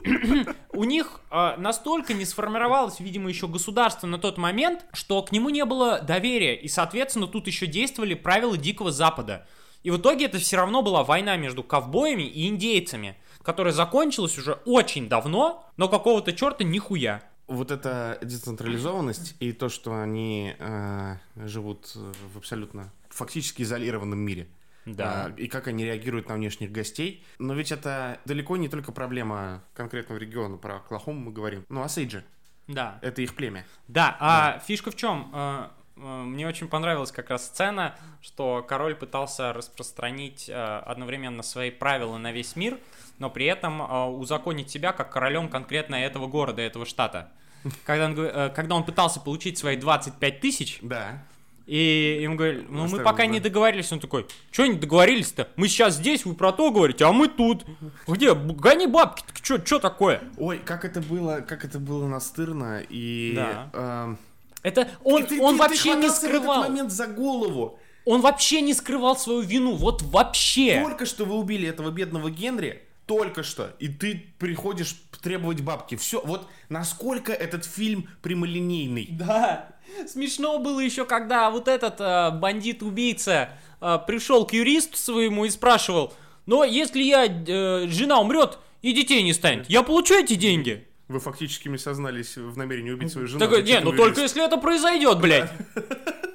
<laughs> У них э, настолько не сформировалось, видимо, еще государство на тот момент, что к нему не было доверия, и, соответственно, тут еще действовали правила Дикого Запада. И в итоге это все равно была война между ковбоями и индейцами, которая закончилась уже очень давно, но какого-то черта нихуя. Вот эта децентрализованность и то, что они э, живут в абсолютно фактически изолированном мире. Да. А, и как они реагируют на внешних гостей. Но ведь это далеко не только проблема конкретного региона. Про Оклахому мы говорим. Ну, Осейджи. Да. Это их племя. Да, а фишка в чем? Э, э, Мне очень понравилась как раз сцена, что король пытался распространить э, одновременно свои правила на весь мир, но при этом узаконить себя как королем конкретно этого города, этого штата. <laughs> Когда он, когда он пытался получить свои 25 тысяч, Да. И ему говорили, ну мы пока да. не договорились, он такой, что не договорились-то? Мы сейчас здесь, вы про то говорите, а мы тут. Где? Гони бабки, что такое? Ой, как это было, как это было настырно и... Да. эм, Это он, и ты- он ты- ты вообще не хватался в этот скрывал. момент за голову. Он вообще не скрывал свою вину, вот вообще. Только что вы убили этого бедного Генри, только что, и ты приходишь требовать бабки. Все, вот насколько этот фильм прямолинейный. Да. Смешно было еще, когда вот этот э, бандит-убийца э, пришел к юристу своему и спрашивал, но если я, э, жена умрет и детей не станет, я получу эти деньги? Вы фактически мне сознались в намерении убить свою жену. Такой, не, ну только юрист?» если это произойдет, блядь.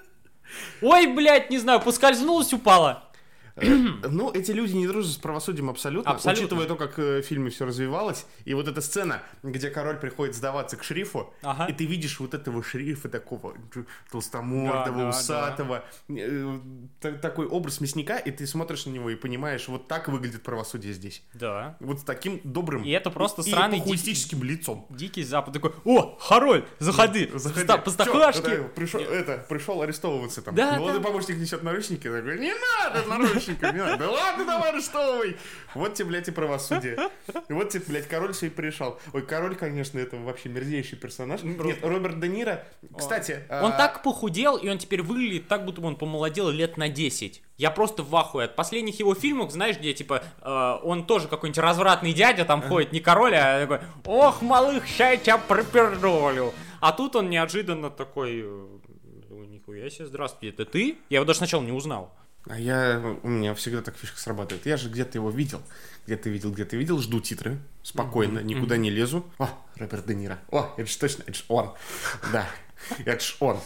<laughs> Ой, блядь, не знаю, поскользнулась, упала. <clears throat> Ну, эти люди не дружат с правосудием абсолютно, Абсолютно. учитывая то, как э, в фильме все развивалось. И вот эта сцена, где король приходит сдаваться к шерифу, Ага. и ты видишь вот этого шерифа такого толстомордого, Да, да, усатого, э, та- такой образ мясника, и ты смотришь на него и понимаешь, вот так выглядит правосудие здесь. Да. Вот с таким добрым И это просто и сраный похуистическим лицом. Дикий запад такой, о, Хароль, заходи, Заходи. Ста- это, пришел, это, пришел арестовываться там. Да, Молодой да. помощник несет наручники, такой, не надо наручники, не надо. Да ладно, давай арестовывай. Вот тебе, блядь, и правосудие. И вот тебе, блядь, король все и пришел. Ой, король, конечно, это вообще мерзейший персонаж. Нет, Роберт Де Ниро, кстати... Он а, так похудел, и он теперь выглядит так, будто бы он помолодел лет на 10. Я просто в ахуе. От последних его фильмов, знаешь, где, типа, э, он тоже какой-нибудь развратный дядя там ходит, не король, а такой, ох, малых, ща я тебя пропердолю. А тут он неожиданно такой, э, «Ну, нихуя себе, здравствуйте, это ты? Я его даже сначала не узнал. А я, у меня всегда так фишка срабатывает. Я же где-то его видел. Где-то видел, где-то видел. Жду титры. Спокойно, никуда не лезу. О, Роберт Де Ниро. О, это же точно, это же он. <laughs> Да, это же он.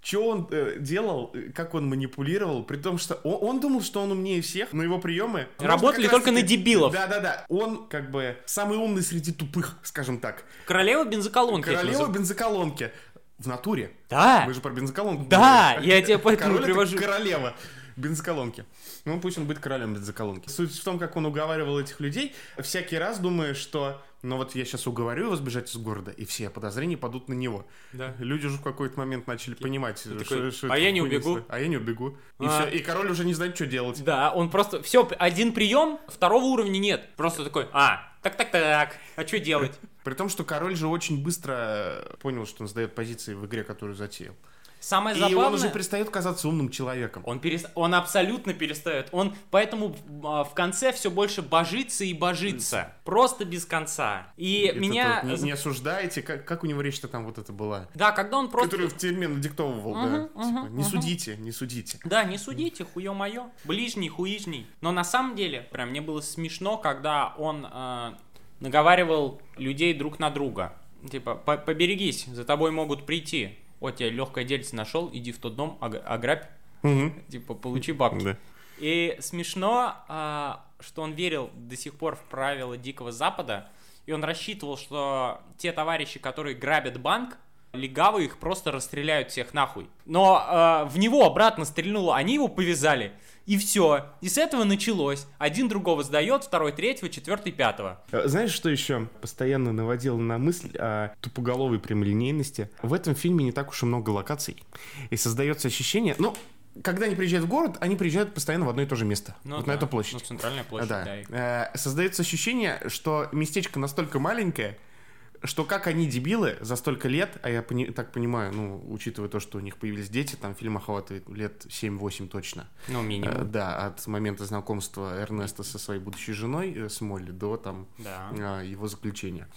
Что он э, делал, э, как он манипулировал, при том, что он, он думал, что он умнее всех, но его приемы... Работали Может, как только на раз-таки- дебилов. Да-да-да. Он как бы самый умный среди тупых, скажем так. Королева бензоколонки. Королева бензоколонки. В натуре. Да. Мы же про бензоколонку Да, говорим. я тебе поэтому Король привожу. королева бензоколонки. Ну, пусть он будет королем бензоколонки. Суть в том, как он уговаривал этих людей, всякий раз думая, что ну вот я сейчас уговорю его сбежать из города, и все подозрения падут на него. Да. Люди уже в какой-то момент начали понимать, такой, что, что «А я не убегу». стоит. А я не убегу. И А. все. И король уже не знает, что делать. Да, он просто все один прием, второго уровня нет. Просто такой, а, так, так, так, а что делать? При том, что король же очень быстро понял, что он сдает позиции в игре, которую затеял. Самое И забавное, он уже перестает казаться умным человеком. он, перес- он абсолютно перестает. Он поэтому а, в конце все больше божится и божится. Просто без конца. И Это меня... не, не осуждаете, как, как у него речь-то там вот это была? Да, когда он просто... Которую в тюрьме надиктовывал, да. Мгм, Типа, не судите, не судите. Да, не судите, хуё моё. Ближний, хуижний. Но на самом деле, прям мне было смешно, когда он э, наговаривал людей друг на друга. Типа, «По- поберегись, за тобой могут прийти. Вот я легкое дельце нашел, иди в тот дом, ог- ограбь, <laughs> типа, получи бабки. Да. И смешно, а, что он верил до сих пор в правила Дикого Запада, и он рассчитывал, что те товарищи, которые грабят банк, легавы их просто расстреляют всех нахуй. Но а, в него обратно стрельнуло, они его повязали, и все. И с этого началось. Один другого сдает, второй третьего, четвертый пятого. Э, Знаешь, что еще постоянно наводило на мысль о тупоголовой прямолинейности? В этом фильме не так уж и много локаций. И создается ощущение, ну, когда они приезжают в город, они приезжают постоянно в одно и то же место. Ну вот да. на эту площадь. Ну, центральная площадь, Да. да. Э, Создается ощущение, что местечко настолько маленькое, что как они дебилы за столько лет, а я пони- так понимаю, ну, учитывая то, что у них появились дети, там фильм охватывает лет 7-8 точно. Ну, Э, минимум. Да, от момента знакомства Эрнеста со своей будущей женой, э, с Молли, до там Да. а, его заключения.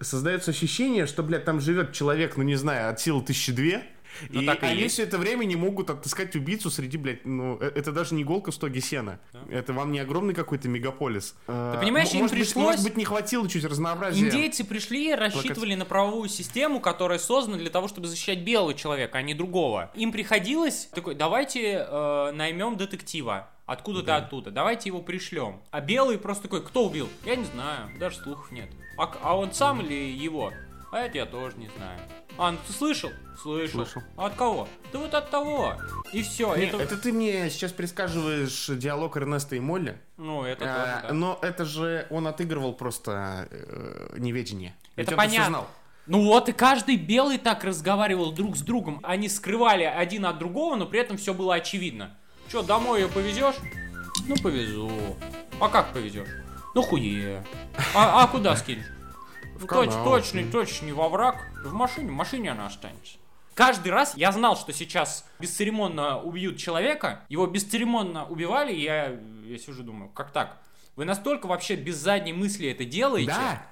Создается ощущение, что, блядь, там живет человек, ну, не знаю, от силы тысячи две, Ну, и так и они есть. все это время не могут отыскать убийцу среди, блядь, ну, э- это даже не иголка в стоге сена. Это вам не огромный какой-то мегаполис. Ты понимаешь, им может быть, пришлось- может быть, не хватило чуть разнообразия. Индейцы пришли и рассчитывали на правовую систему, которая создана для того, чтобы защищать белого человека, а не другого. Им приходилось такой, давайте э, наймем детектива. Откуда-то оттуда. Давайте его пришлем. А белый просто такой, кто убил? Я не знаю, даже слухов нет. А, а он сам или его? А это я тоже не знаю. А, ну ты слышал? Слышал. Слышал. А от кого? Да вот от того. И все. Не, это... это ты мне сейчас предсказываешь диалог Эрнеста и Молли. Ну, это А, тоже, да. Но это же он отыгрывал просто э, неведение. Ведь Это всё понятно. знал. Ну вот и каждый белый так разговаривал друг с другом. Они скрывали один от другого, но при этом все было очевидно. Че, домой ее повезешь? Ну повезу. А как повезешь? Ну хуе. А, а куда скинешь? <laughs> Ну, точ- канал. точно, точно, не во враг. В машине, в машине она останется. Каждый раз я знал, что сейчас бесцеремонно убьют человека, его бесцеремонно убивали, и я, я сижу думаю, как так? Вы настолько вообще без задней мысли это делаете? Да.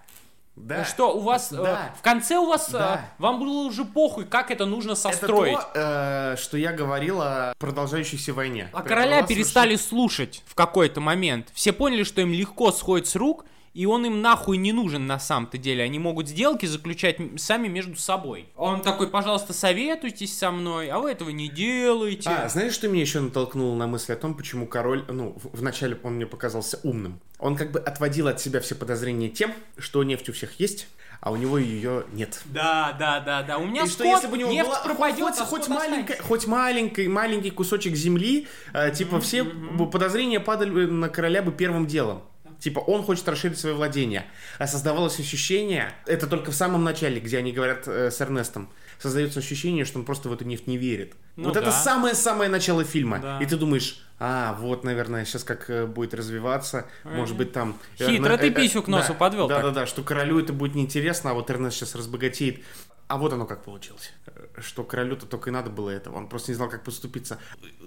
Да. Что, у вас э, Да. в конце у вас э, Да. вам было уже похуй, как это нужно Это состроить. то, э, что я говорил о продолжающейся войне. А Это короля перестали слушать в какой-то момент. Все поняли, что им легко сходит с рук, и он им нахуй не нужен на самом-то деле. Они могут сделки заключать сами между собой. Он такой, пожалуйста, советуйтесь со мной, а вы этого не делаете. А, знаешь, что меня еще натолкнуло на мысль о том, почему король, ну, в- вначале он мне показался умным. Он как бы отводил от себя все подозрения тем, что нефть у всех есть, а у него ее нет. Да, да, да, да. У меня И скот, что если бы у него нефть была пропадет, хоть, а хоть, маленькая, хоть маленький, маленький кусочек земли, э, типа все бы подозрения падали на короля бы первым делом. Типа он хочет расширить свои владения. А создавалось ощущение, это только в самом начале, где они говорят э, с Эрнестом, создается ощущение, что он просто в эту нефть не верит. Ну вот да. это самое-самое начало фильма. Да. И ты думаешь, а, вот, наверное, сейчас как э, будет развиваться, может быть, там... Хитро ты э, э, писю к носу да, подвел. Да-да-да, что королю это будет неинтересно, а вот Эрнест сейчас разбогатеет. А вот оно как получилось. Что королю-то только и надо было этого. Он просто не знал, как поступиться.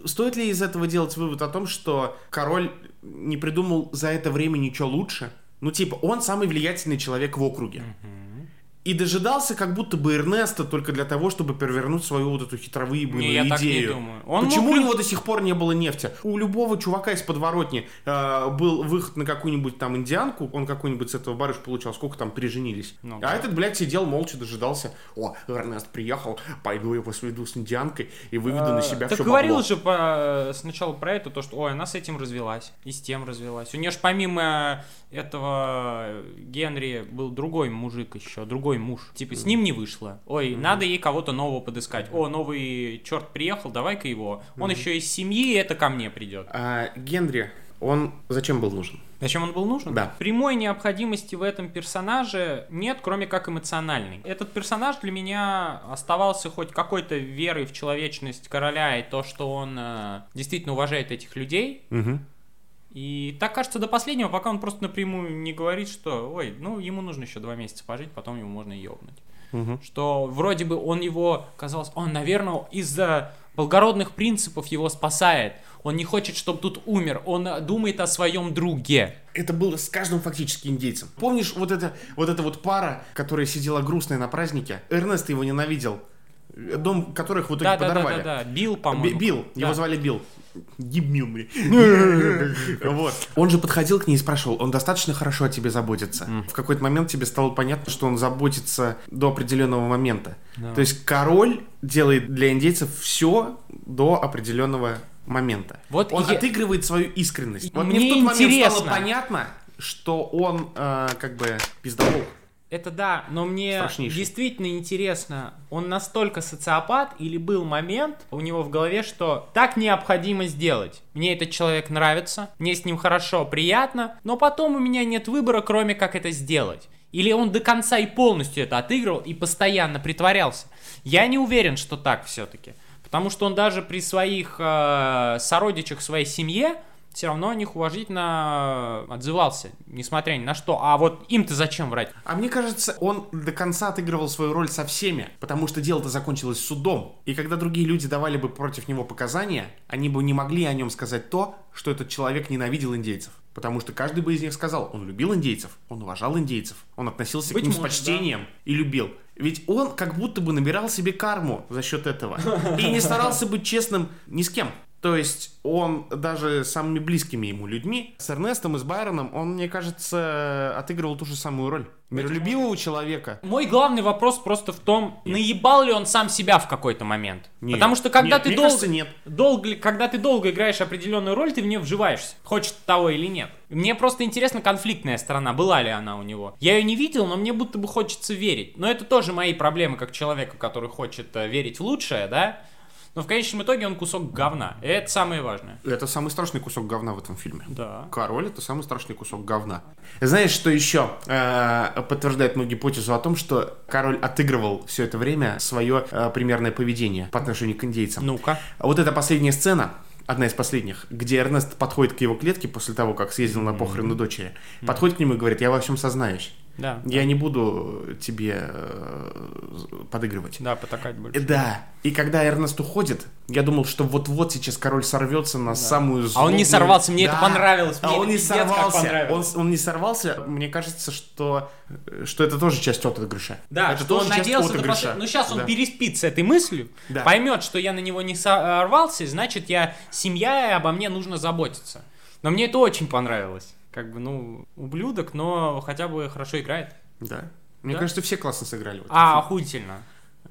Стоит ли из этого делать вывод о том, что король не придумал за это время ничего лучше? Ну, типа, он самый влиятельный человек в округе. И дожидался как будто бы Эрнеста только для того, чтобы перевернуть свою вот эту хитровыебную Не, я идею. так не думаю. Он Почему мог у него до сих пор не было нефти? У любого чувака из подворотни э, был выход на какую-нибудь там индианку, он какой-нибудь с этого барыш получал, сколько там переженились. Ну а да. этот, блядь, сидел молча, дожидался. О, Эрнест приехал, пойду его сведу с индианкой и выведу на себя Э, Так все говорил бабло. же по- сначала про это, то, что, ой, она с этим развелась, и с тем развелась. У нее ж помимо этого Генри был другой мужик еще, другой муж. Типа, с ним не вышло. Ой, надо ей кого-то нового подыскать. О, новый черт приехал, давай-ка его. Он еще из семьи, и это ко мне придет. А Генри, он зачем был нужен? Зачем он был нужен? Да. Прямой необходимости в этом персонаже нет, кроме как эмоциональной. Этот персонаж для меня оставался хоть какой-то верой в человечность короля и то, что он э, действительно уважает этих людей. Угу. И так кажется до последнего, пока он просто напрямую не говорит, что, ой, ну ему нужно еще два месяца пожить, потом ему можно ебнуть. Угу. Что вроде бы он его, казалось, он, наверное, из-за благородных принципов его спасает. Он не хочет, чтобы тут умер. Он э, думает о своем друге. Это было с каждым фактически индейцем. Помнишь вот это вот эта вот пара, которая сидела грустная на празднике? Эрнест его ненавидел. Дом которых в итоге Да, да, да, подорвали. да, да. Билл, Би- по-моему. Билл, Да. его звали Билл. Гибмил, блин. <laughs> Вот. Он же подходил к ней и спрашивал, он достаточно хорошо о тебе заботится. В какой-то момент тебе стало понятно, что он заботится до определенного момента. То есть король делает для индейцев все до определенного момента. Вот он я- отыгрывает свою искренность. Вот Мне мне в тот момент интересно. стало понятно, что он э, как бы пиздобол. Это да, но мне Страшнейший. действительно интересно, он настолько социопат или был момент у него в голове, что так необходимо сделать. Мне этот человек нравится, мне с ним хорошо, приятно, но потом у меня нет выбора, кроме как это сделать. Или он до конца и полностью это отыгрывал и постоянно притворялся. Я не уверен, что так все-таки. Потому что он даже при своих э, сородичах, своей семье, все равно о них уважительно отзывался, несмотря ни на что. А вот им-то зачем врать? А мне кажется, он до конца отыгрывал свою роль со всеми, потому что дело-то закончилось судом. И когда другие люди давали бы против него показания, они бы не могли о нем сказать то, что этот человек ненавидел индейцев. Потому что каждый бы из них сказал, он любил индейцев, он уважал индейцев, он относился Быть к ним может, с почтением и любил. Ведь он как будто бы набирал себе карму за счет этого. <laughs> И не старался быть честным ни с кем. То есть он даже с самыми близкими ему людьми, с Эрнестом и с Байроном, он, мне кажется, отыгрывал ту же самую роль. Миролюбивого человека. Мой главный вопрос просто в том, наебал ли он сам себя в какой-то момент. Нет. Потому что когда Нет, ты долго, кажется, нет. долго, когда ты долго играешь определенную роль, ты в нее вживаешься, хочет того или нет. Мне просто интересно конфликтная сторона, была ли она у него. Я ее не видел, но мне будто бы хочется верить. Но это тоже мои проблемы как человека, который хочет э, верить в лучшее, да. Но в конечном итоге он кусок говна. И это самое важное. Это самый страшный кусок говна в этом фильме. Да. Король это самый страшный кусок говна. Знаешь, что еще э, подтверждает мою гипотезу о том, что король отыгрывал все это время свое э, примерное поведение по отношению к индейцам. Ну-ка. Вот эта последняя сцена, одна из последних, где Эрнест подходит к его клетке после того, как съездил на похороны дочери, подходит к нему и говорит, я во всем сознаюсь. Да. Я не буду тебе э, подыгрывать. Да, потакать больше. Э, Да. И когда Эрнест уходит, я думал, что вот-вот сейчас король сорвется на самую А он не злобную- сорвался, мне это понравилось, А мне он это не пиздец сорвался. Он, он не сорвался. Мне кажется, что, что это тоже часть отыгрыша. Да, это что он тоже часть надеялся до отыгрыша. послед- Ну, сейчас он Да. переспит с этой мыслью, Да. поймет, что я на него не сорвался, значит, я семья, и обо мне нужно заботиться. Но мне это очень понравилось. Как бы, ну, ублюдок, но хотя бы хорошо играет. Да. Мне Да? кажется, все классно сыграли. в этом А, охуительно.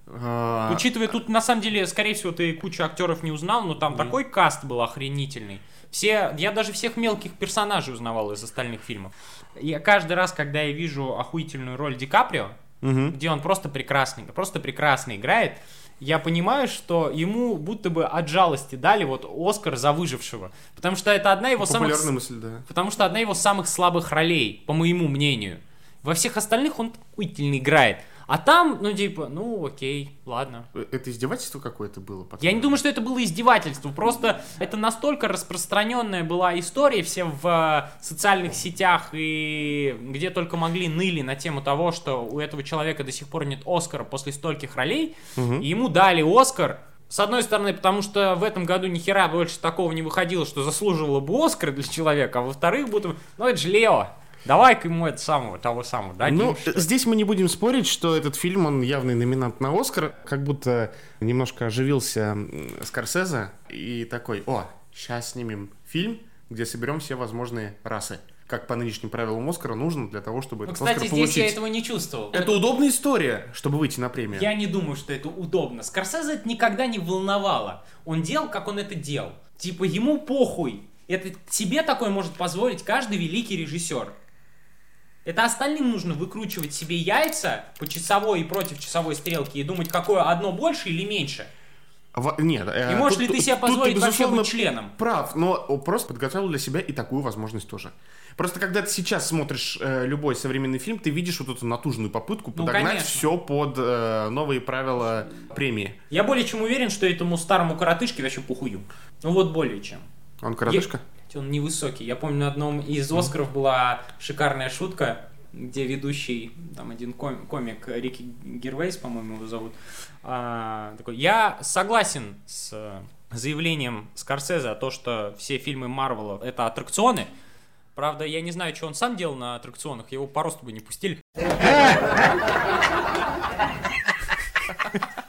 А, Учитывая, тут на самом деле, скорее всего, ты кучу актеров не узнал, но там такой каст был охренительный. Все, я даже всех мелких персонажей узнавал из остальных фильмов. Я каждый раз, когда я вижу охуительную роль Ди Каприо, мгм. где он просто прекрасный, просто прекрасно играет, я понимаю, что ему будто бы от жалости дали вот Оскар за выжившего. Потому что это одна его самых... Популярная мысль, да. Потому что одна его самых слабых ролей, по моему мнению. Во всех остальных он охуительно играет. А там, ну, типа, ну, окей, ладно. Э, Это издевательство какое-то было? Я по-твоему? не думаю, что это было издевательство. Просто это настолько распространенная была история, все в э, социальных сетях и где только могли ныли на тему того, что у этого человека до сих пор нет Оскара после стольких ролей. И ему дали Оскар. С одной стороны, потому что в этом году ни хера больше такого не выходило, что заслуживало бы Оскар для человека, а во-вторых, будто, ну это же Лео, давай-ка ему это самого, того самого, дадим, Ну, что ли». здесь мы не будем спорить, что этот фильм, он явный номинант на Оскар, как будто немножко оживился Скорсезе и такой, о, сейчас снимем фильм, где соберем все возможные расы. Как по нынешним правилам Оскара нужно для того, чтобы Ну, этот кстати, Оскар здесь получить. я этого не чувствовал. Это удобная история, чтобы выйти на премию. Я не думаю, что это удобно. Скорсезе это никогда не волновало. Он делал, как он это делал. Типа, ему похуй. Это себе такое может позволить каждый великий режиссер. Это остальным нужно выкручивать себе яйца по часовой и против часовой стрелки и думать, какое одно больше или меньше. Во- Нет, э, И можешь тут- ли ты себе позволить вообще безусловно, быть членом? Прав, но просто подготовил для себя и такую возможность тоже. Просто когда ты сейчас смотришь э, любой современный фильм, ты видишь вот эту натужную попытку Ну, подогнать конечно. все под э, новые правила премии. Я более чем уверен, что этому старому коротышке вообще похую. Ну вот более чем. Он коротышка? Я- Он невысокий. Я помню, на одном из Оскаров была шикарная шутка, где ведущий, там один ком- комик, Рики Гервейс, по-моему, его зовут, а, такой, я согласен с заявлением Скорсезе о том, что все фильмы Марвела это аттракционы. Правда, я не знаю, что он сам делал на аттракционах, его по росту бы не пустили. <laughs>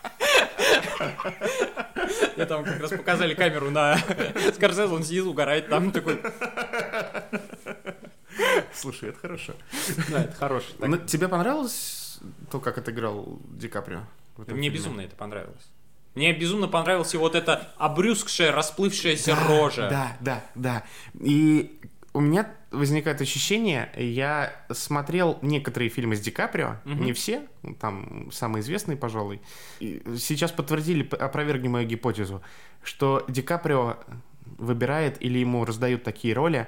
И там как раз показали камеру на Скорсезе, он сидит, угорает там такой. Слушай, это хорошо. Да, это хороший. Ну, тебе понравилось то, как отыграл Ди Каприо? Мне безумно это понравилось. Мне безумно понравилась и вот эта обрюзгшая, расплывшаяся Да, рожа. Да, да, да. И у меня возникает ощущение, я смотрел некоторые фильмы с Ди Каприо, не все, там самые известные, пожалуй. И сейчас подтвердили, опровергли мою гипотезу, что Ди Каприо выбирает или ему раздают такие роли,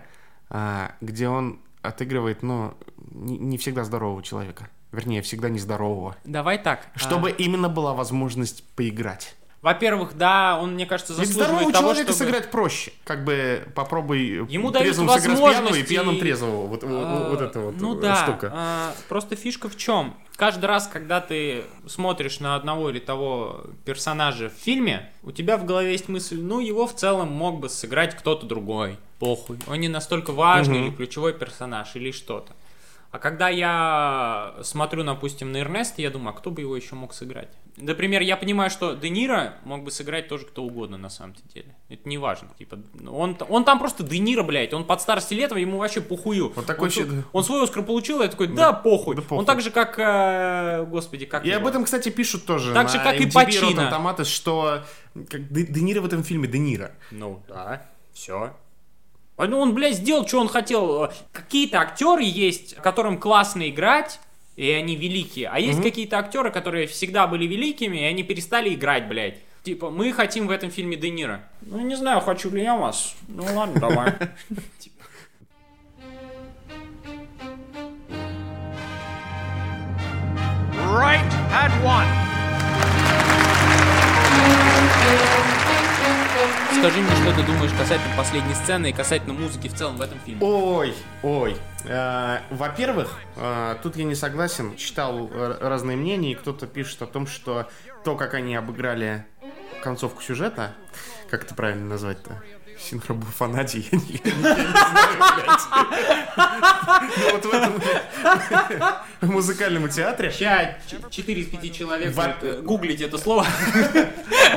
а, где он отыгрывает, ну, не, всегда здорового человека. Вернее, всегда нездорового. Давай так. а, Чтобы именно была возможность поиграть. Во-первых, да, он, мне кажется, Ведь заслуживает здорового того, человека чтобы... сыграть проще. Как бы попробуй Ему дают трезвым сыграть пьяного и пьяным трезвого. Вот, А, вот это вот ну э, да, штука. а, просто фишка в чем? Каждый раз, когда ты смотришь на одного или того персонажа в фильме, у тебя в голове есть мысль, ну его в целом мог бы сыграть кто-то другой. Похуй. Он не настолько важный Мгм. или ключевой персонаж или что-то. А когда я смотрю, допустим, на Эрнеста, я думаю, а кто бы его еще мог сыграть? Например, я понимаю, что Де Ниро мог бы сыграть тоже кто угодно на самом деле. Это не важно. Типа, он, он там просто Де Ниро, блядь. Он под старости лет, ему вообще похую. Вот такой он, щит- он свой Оскар получил, я такой, да, похуй. да похуй. Он так же, как, э, господи, как И его? об этом, кстати, пишут тоже Так же, как и MDB, Пачино. Tomatoes, что как Де, Де Ниро в этом фильме Де Ниро. Ну, да, все. Ну, он, блядь, сделал, что он хотел. Какие-то актеры есть, которым классно играть, и они великие. А есть какие-то актеры, которые всегда были великими, и они перестали играть, блядь. Типа, мы хотим в этом фильме Де Ниро. Ну, не знаю, хочу ли я вас. Ну, ладно, давай. <laughs> Right at one. Скажи мне, что ты думаешь касательно последней сцены и касательно музыки в целом в этом фильме. Ой, ой. Э, Во-первых, э, тут я не согласен. Читал э, разные мнения, и кто-то пишет о том, что то, как они обыграли концовку сюжета, как это правильно назвать-то? Синхробуфонадий, я не, я не знаю, блядь. Ну вот в этом в музыкальном театре Сейчас 4 из 5 человек э, гуглить это слово.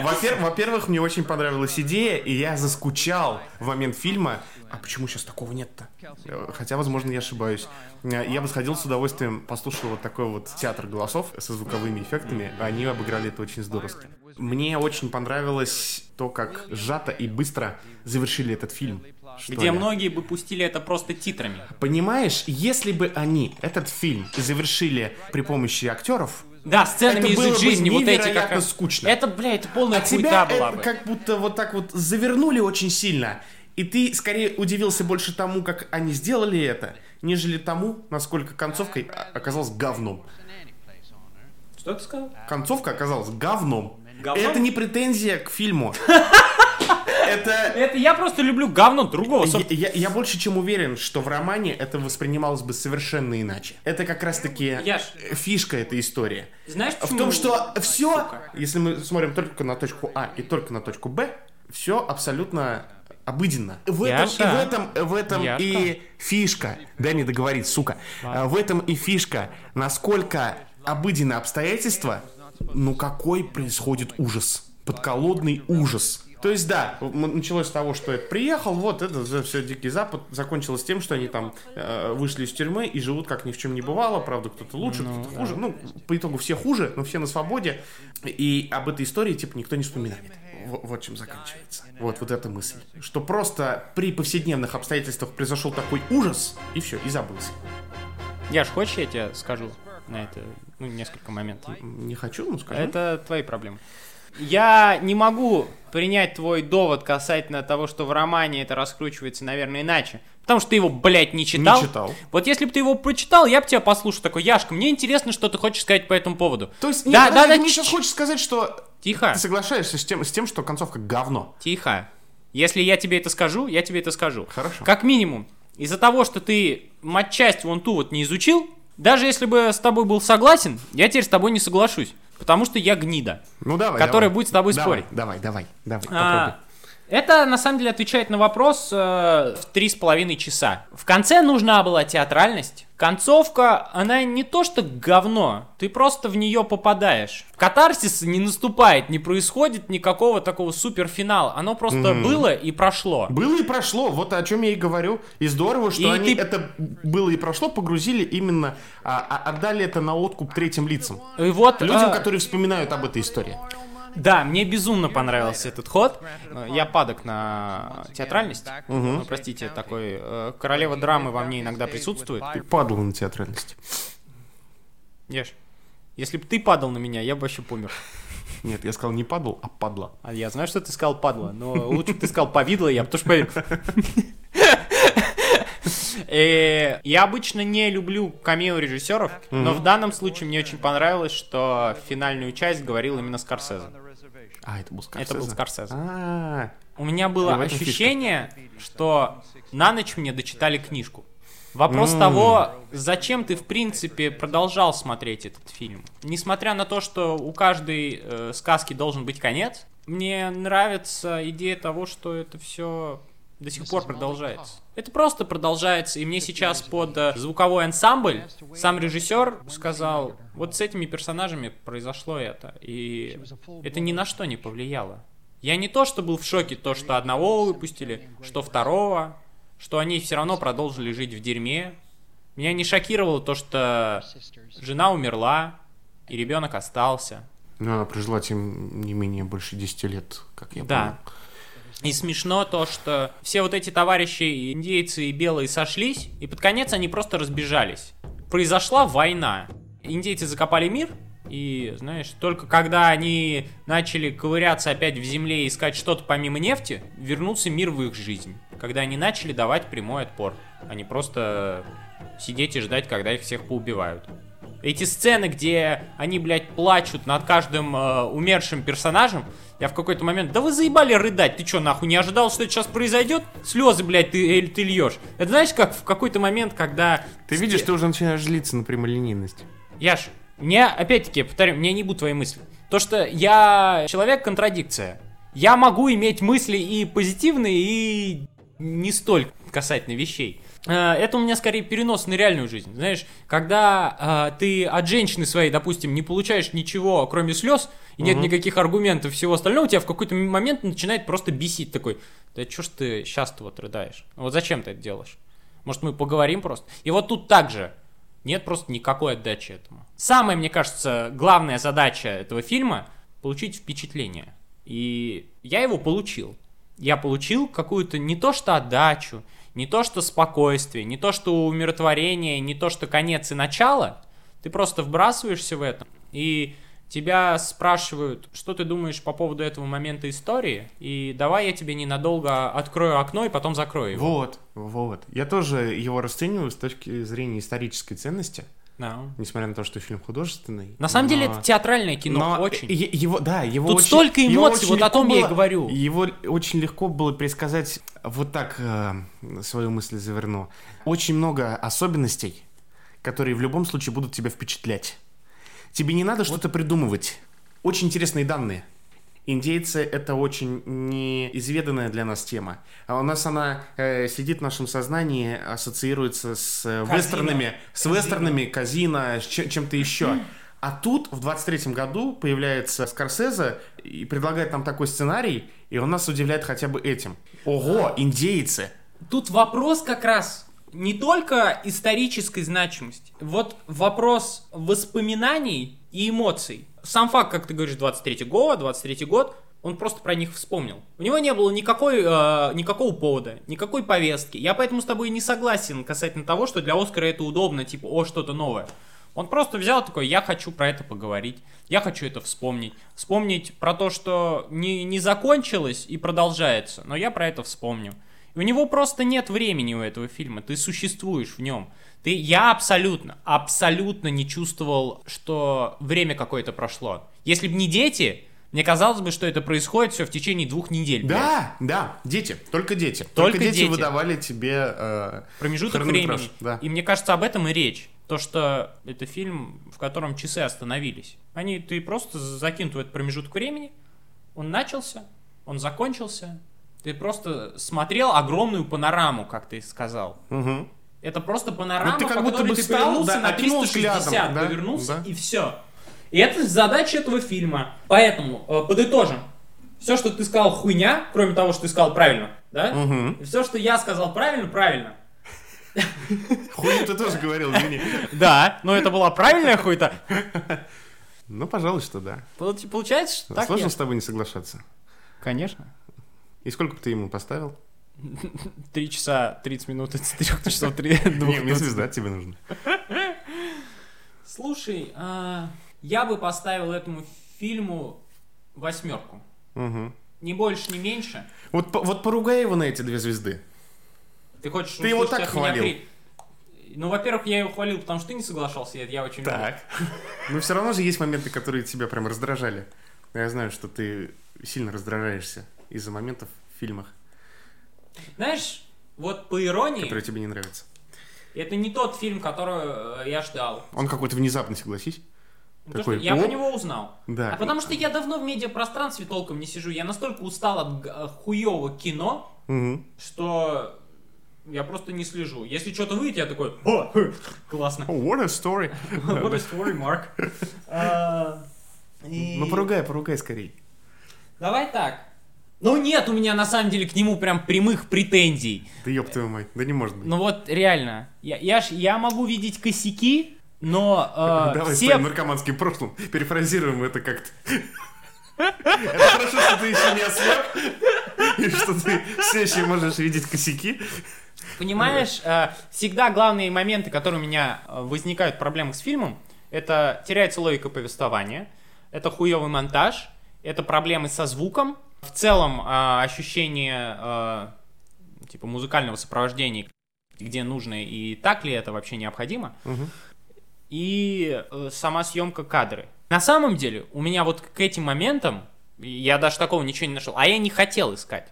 Во-пер- Во-первых, мне очень понравилась идея, и я заскучал в момент фильма. А почему сейчас такого нет-то? Э, Хотя, возможно, я ошибаюсь. Э, Я бы сходил с удовольствием, послушал вот такой вот театр голосов со звуковыми эффектами. Они обыграли это очень здорово. Мне очень понравилось то, как сжато и быстро завершили этот фильм. что Где ли. многие бы пустили это просто титрами. Понимаешь, если бы они этот фильм завершили при помощи актеров, Да, сценами Это из было жизни, вот эти как... скучно. Это, бля, это полная А тебя была бы. как будто вот так вот завернули очень сильно. И ты скорее удивился больше тому, как они сделали это, нежели тому, насколько концовка о- оказалась говном. Что ты сказал? Концовка оказалась говном. Говном? Это не претензия к фильму. <laughs> Это... Это я просто люблю говно другого. Я, я- я больше чем уверен, что в романе это воспринималось бы совершенно иначе. Это как раз-таки э, фишка этой истории. Знаешь, В том, что все, если мы смотрим только на точку А и только на точку Б, все абсолютно обыденно. В этом, Яша. и в этом, в этом Яшка. и фишка. Дай мне договорить, сука. А, В этом и фишка, насколько обыденные обстоятельства, ну какой происходит ужас. Подколодный ужас. То есть, да, началось с того, что это приехал, вот это все Дикий Запад, закончилось тем, что они там э, вышли из тюрьмы и живут как ни в чем не бывало, правда, кто-то лучше, кто-то хуже, ну, по итогу все хуже, но все на свободе, и об этой истории, типа, никто не вспоминает. Во- Вот, чем заканчивается. Вот, вот эта мысль. Что просто при повседневных обстоятельствах произошел такой ужас, и все, и забылся. Яш, хочешь, я тебе скажу на это ну, несколько моментов? Не хочу, ну скажи. Это твои проблемы. Я не могу принять твой довод касательно того, что в романе это раскручивается, наверное, иначе. Потому что ты его, блядь, не читал. Не читал. Вот если бы ты его прочитал, я бы тебя послушал такой, Яшка, мне интересно, что ты хочешь сказать по этому поводу. То есть, да, нет, да, да, ты мне ч- сейчас хочешь сказать, что Тихо, ты соглашаешься с тем, с тем, что концовка говно. тихо. Если я тебе это скажу, я тебе это скажу. Хорошо. Как минимум, из-за того, что ты матчасть вон ту вот не изучил, даже если бы с тобой был согласен, я теперь с тобой не соглашусь. Потому что я гнида. Ну давай. Которая давай. будет с тобой Давай, спорить. Давай, давай, давай, А. это на самом деле отвечает на вопрос э, в три с половиной часа. В конце нужна была театральность. Концовка, она не то что говно, ты просто в нее попадаешь. Катарсис не наступает, не происходит никакого такого суперфинала. Оно просто было и прошло. Было и прошло, вот о чем я и говорю. И здорово, что И они ты- это было и прошло, погрузили именно, а, а, отдали это на откуп третьим лицам. И вот, Людям, э, которые вспоминают об этой истории. Да, мне безумно понравился этот ход. Э, Я падок на театральность. Ну, простите, такой э, королева драмы во мне иногда присутствует. Ты падал на театральность. Ешь. Если бы ты падал на меня, я бы вообще помер. Нет, я сказал не падал, а падла. А я знаю, что ты сказал падла, но лучше бы ты сказал повидло, я бы тоже поверил. Э, Я обычно не люблю камео режиссеров, но в данном случае мне очень понравилось, что финальную часть говорил именно Скорсезе. А, это был Скорсезе? Это был Скорсезе. А, У меня было фишка. ощущение, что на ночь мне дочитали книжку. Вопрос М. того, зачем ты, в принципе, продолжал смотреть этот фильм. Несмотря на то, что у каждой э, сказки должен быть конец, мне нравится идея того, что это все до сих пор продолжается. Это просто продолжается, и мне сейчас под э, звуковой ансамбль сам режиссер сказал, вот с этими персонажами произошло это, и это ни на что не повлияло. Я не то, что был в шоке, то, что одного выпустили, что второго, что они все равно продолжили жить в дерьме. Меня не шокировало то, что жена умерла, и ребенок остался. ну, она прожила, тем не менее, больше 10 лет, как я Да. понял. И смешно то, что все вот эти товарищи, индейцы и белые, сошлись, и под конец они просто разбежались. Произошла война. Индейцы закопали мир, и, знаешь, только когда они начали ковыряться опять в земле и искать что-то помимо нефти, вернулся мир в их жизнь. Когда они начали давать прямой отпор, а не просто сидеть и ждать, когда их всех поубивают. Эти сцены, где они, блядь, плачут над каждым э, умершим персонажем, я в какой-то момент, да вы заебали рыдать, ты чё, нахуй, не ожидал, что это сейчас произойдет? Слезы, блядь, ты, э, ты льешь. Это знаешь, как в какой-то момент, когда... Ты видишь, ты уже начинаешь злиться на прямолинейность. Яш, мне, опять-таки, повторю, мне не будут твои мысли. То, что я человек-контрадикция. Я могу иметь мысли и позитивные, и не столь касательно вещей. Э, Это у меня скорее перенос на реальную жизнь. Знаешь, когда э, ты от женщины своей, допустим, не получаешь ничего, кроме слез, и нет никаких аргументов всего остального, тебя в какой-то момент начинает просто бесить такой. Да чё ж ты сейчас-то вот рыдаешь? Вот зачем ты это делаешь? Может, мы поговорим просто? И вот тут также нет просто никакой отдачи этому. Самая, мне кажется, главная задача этого фильма — получить впечатление. И я его получил. Я получил какую-то не то что отдачу, не то что спокойствие, не то что умиротворение, не то что конец и начало. Ты просто вбрасываешься в это, и тебя спрашивают, что ты думаешь по поводу этого момента истории, и давай я тебе ненадолго открою окно и потом закрою его. Вот, вот. Я тоже его расцениваю с точки зрения исторической ценности, Да. несмотря на то, что фильм художественный. На самом деле но- это театральное кино, но очень. его, да, его Тут очень- столько эмоций, вот о том я и было- говорю. Его очень легко было предсказать, вот так э, свою мысль заверну. Очень много особенностей, которые в любом случае будут тебя впечатлять. Тебе не надо что-то придумывать. Очень интересные данные. Индейцы — это очень неизведанная для нас тема. А у нас она э, сидит в нашем сознании, ассоциируется с Казино. вестернами, с вестернами, казино, с чем- чем-то еще. А тут в 23-м году появляется Скорсезе и предлагает нам такой сценарий, и он нас удивляет хотя бы этим. Ого, индейцы! Тут вопрос как раз не только исторической значимости. Вот вопрос воспоминаний и эмоций. Сам факт, как ты говоришь, 23 год, 23 год, он просто про них вспомнил. У него не было никакой, э, никакого повода, никакой повестки. Я поэтому с тобой не согласен касательно того, что для Оскара это удобно, типа, о, что-то новое. Он просто взял такой, я хочу про это поговорить, я хочу это вспомнить. Вспомнить про то, что не, не закончилось и продолжается, но я про это вспомню. И у него просто нет времени у этого фильма, ты существуешь в нем. Ты, я абсолютно, абсолютно не чувствовал, что время какое-то прошло. Если бы не дети, мне казалось бы, что это происходит все в течение двух недель. блядь. Да, да, дети, только дети. Только дети, дети. выдавали тебе э, промежуток времени. Да. И мне кажется, об этом и речь. То, что это фильм, в котором часы остановились. Они, ты просто закинут в этот промежуток времени, он начался, он закончился. Ты просто смотрел огромную панораму, как ты сказал. Мгм. Это просто панорама, Ну, ты как по будто бы ты встал, повернулся да, на окинул 360, взглядом, да, повернулся да. и все. И это задача этого фильма. Поэтому э, подытожим. Все, что ты сказал, хуйня, кроме того, что ты сказал правильно, да? Мгм. И все, что я сказал правильно, правильно. Хуйню ты тоже говорил, извини. Да, но это была правильная хуйта. Ну, пожалуй, что да. Получ- Получается, что так Сложно с тобой не соглашаться. Конечно. И сколько бы ты ему поставил? <laughs> Три часа 30 минут от 4 часов 3 <laughs> Не, мне звезда тебе нужна. Слушай, а, я бы поставил этому фильму восьмерку. Ни больше, ни меньше. Вот, вот поругай его на эти две звезды. Ты хочешь Ты его услышать так хвалил. Ну, во-первых, я его хвалил, потому что ты не соглашался, я, я очень люблю. Но все равно же есть моменты, которые тебя прям раздражали. Я знаю, что ты сильно раздражаешься из-за моментов в фильмах, Знаешь, вот по иронии, которые тебе не нравятся. это не тот фильм, который э, я ждал. Он какой-то внезапный, согласись. Ну, Такой, что я про оп. него узнал. Да. А потому что я давно в медиапространстве толком не сижу. Я настолько устал от г- хуевого кино, Мгм. что я просто не слежу. Если что-то выйдет, я такой, о, <laughs> классно. Oh, what a story. <laughs> What a story, Mark. <laughs> А, и- Ну, поругай, поругай скорей. Давай так. Ну нет у меня на самом деле к нему прям прямых претензий. Да ёб твою мать, да не может быть. Ну вот реально, я, я, ж- я могу видеть косяки, но э, <laughs> Давай все... своим наркоманским прошлым перефразируем это как-то. <laughs> Это хорошо, что ты еще не ослеп, и что ты все еще можешь видеть косяки. Понимаешь, э, всегда главные моменты, которые у меня э, возникают проблемы с фильмом, это теряется логика повествования, это хуевый монтаж, это проблемы со звуком, в целом э, ощущение э, типа музыкального сопровождения, где нужно и так ли это вообще необходимо, и э, сама съемка кадры. На самом деле, у меня вот к этим моментам, я даже такого ничего не нашел, а я не хотел искать.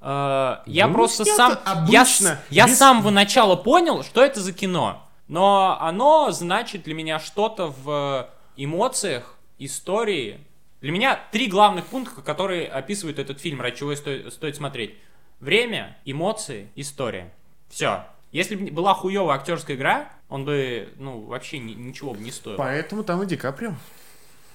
Э, Я Ну, просто сам, я, обычно, я без- с самого начала понял, что это за кино. Но оно значит для меня что-то в эмоциях, истории. Для меня три главных пункта, которые описывают этот фильм, ради чего сто- стоит смотреть. Время, эмоции, история. Все. Если бы была хуевая актерская игра, он бы, ну, вообще ни- ничего бы не стоил. Поэтому там и Ди Каприо.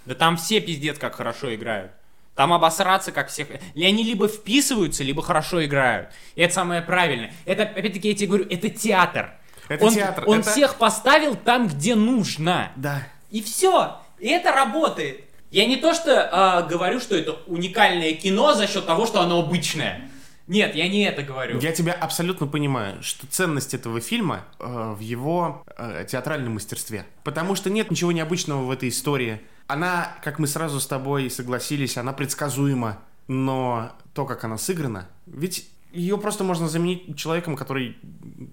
Да там все пиздец как хорошо играют. Там обосраться как всех. И они либо вписываются, либо хорошо играют. И это самое правильное. Это, опять-таки, я тебе говорю, это театр. Это он, театр, Он это- всех поставил там, где нужно. Да. И все. И это работает. Я не то что а, говорю, что это уникальное кино за счет того, что оно обычное. Нет, я не это говорю. Я тебя абсолютно понимаю, что ценность этого фильма э, в его э, театральном мастерстве. Потому что нет ничего необычного в этой истории. Она, как мы сразу с тобой согласились, она предсказуема. Но то, как она сыграна, ведь ее просто можно заменить человеком, который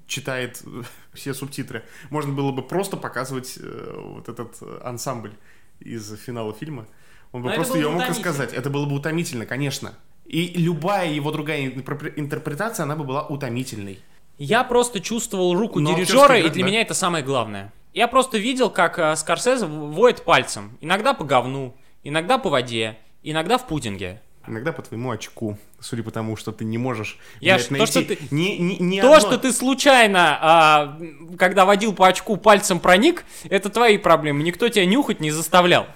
читает <laughs> все субтитры. Можно было бы просто показывать э, вот этот э, ансамбль из финала фильма. Он бы Но просто ее мог рассказать. Это было бы утомительно, конечно. И любая его другая интерпре- интерпретация, она бы была утомительной. Я просто чувствовал руку Но дирижера, и для да. меня это самое главное. Я просто видел, как э, Скорсезе воет пальцем. Иногда по говну, иногда по воде, иногда в пудинге. Иногда по твоему очку, судя по тому, что ты не можешь Я блядь, то, найти что ты- ни- ни- ни То, одно- что ты случайно, а, когда водил по очку, пальцем проник, это твои проблемы. Никто тебя нюхать не заставлял.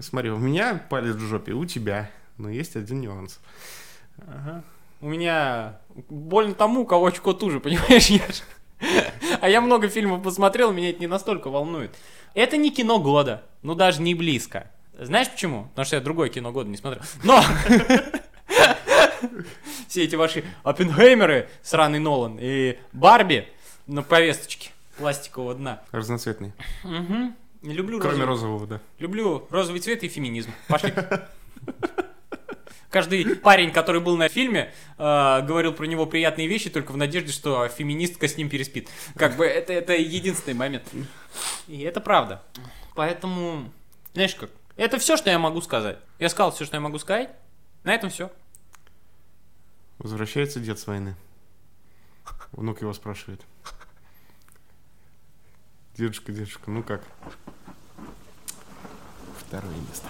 Смотри, у меня палец в жопе, у тебя. Но есть один нюанс. У меня больно тому, у кого очко туже, <laughs> понимаешь? Я А я много фильмов посмотрел, меня это не настолько волнует. Это не кино года, ну даже не близко. Знаешь почему? Потому что я другое кино года не смотрел. Но! <laughs> Все эти ваши Оппенгеймеры, сраный Нолан, и Барби на повесточке пластикового дна. Разноцветный. Не люблю Кроме розовый- розового, да. Люблю розовый цвет и феминизм. Пошли. Каждый парень, который был на фильме, э, говорил про него приятные вещи только в надежде, что феминистка с ним переспит. Как бы это, это единственный момент. И это правда. Поэтому, знаешь как, это все, что я могу сказать. Я сказал все, что я могу сказать. На этом все. Возвращается дед с войны. Внук его спрашивает. Дедушка, дедушка, ну как? Второе место.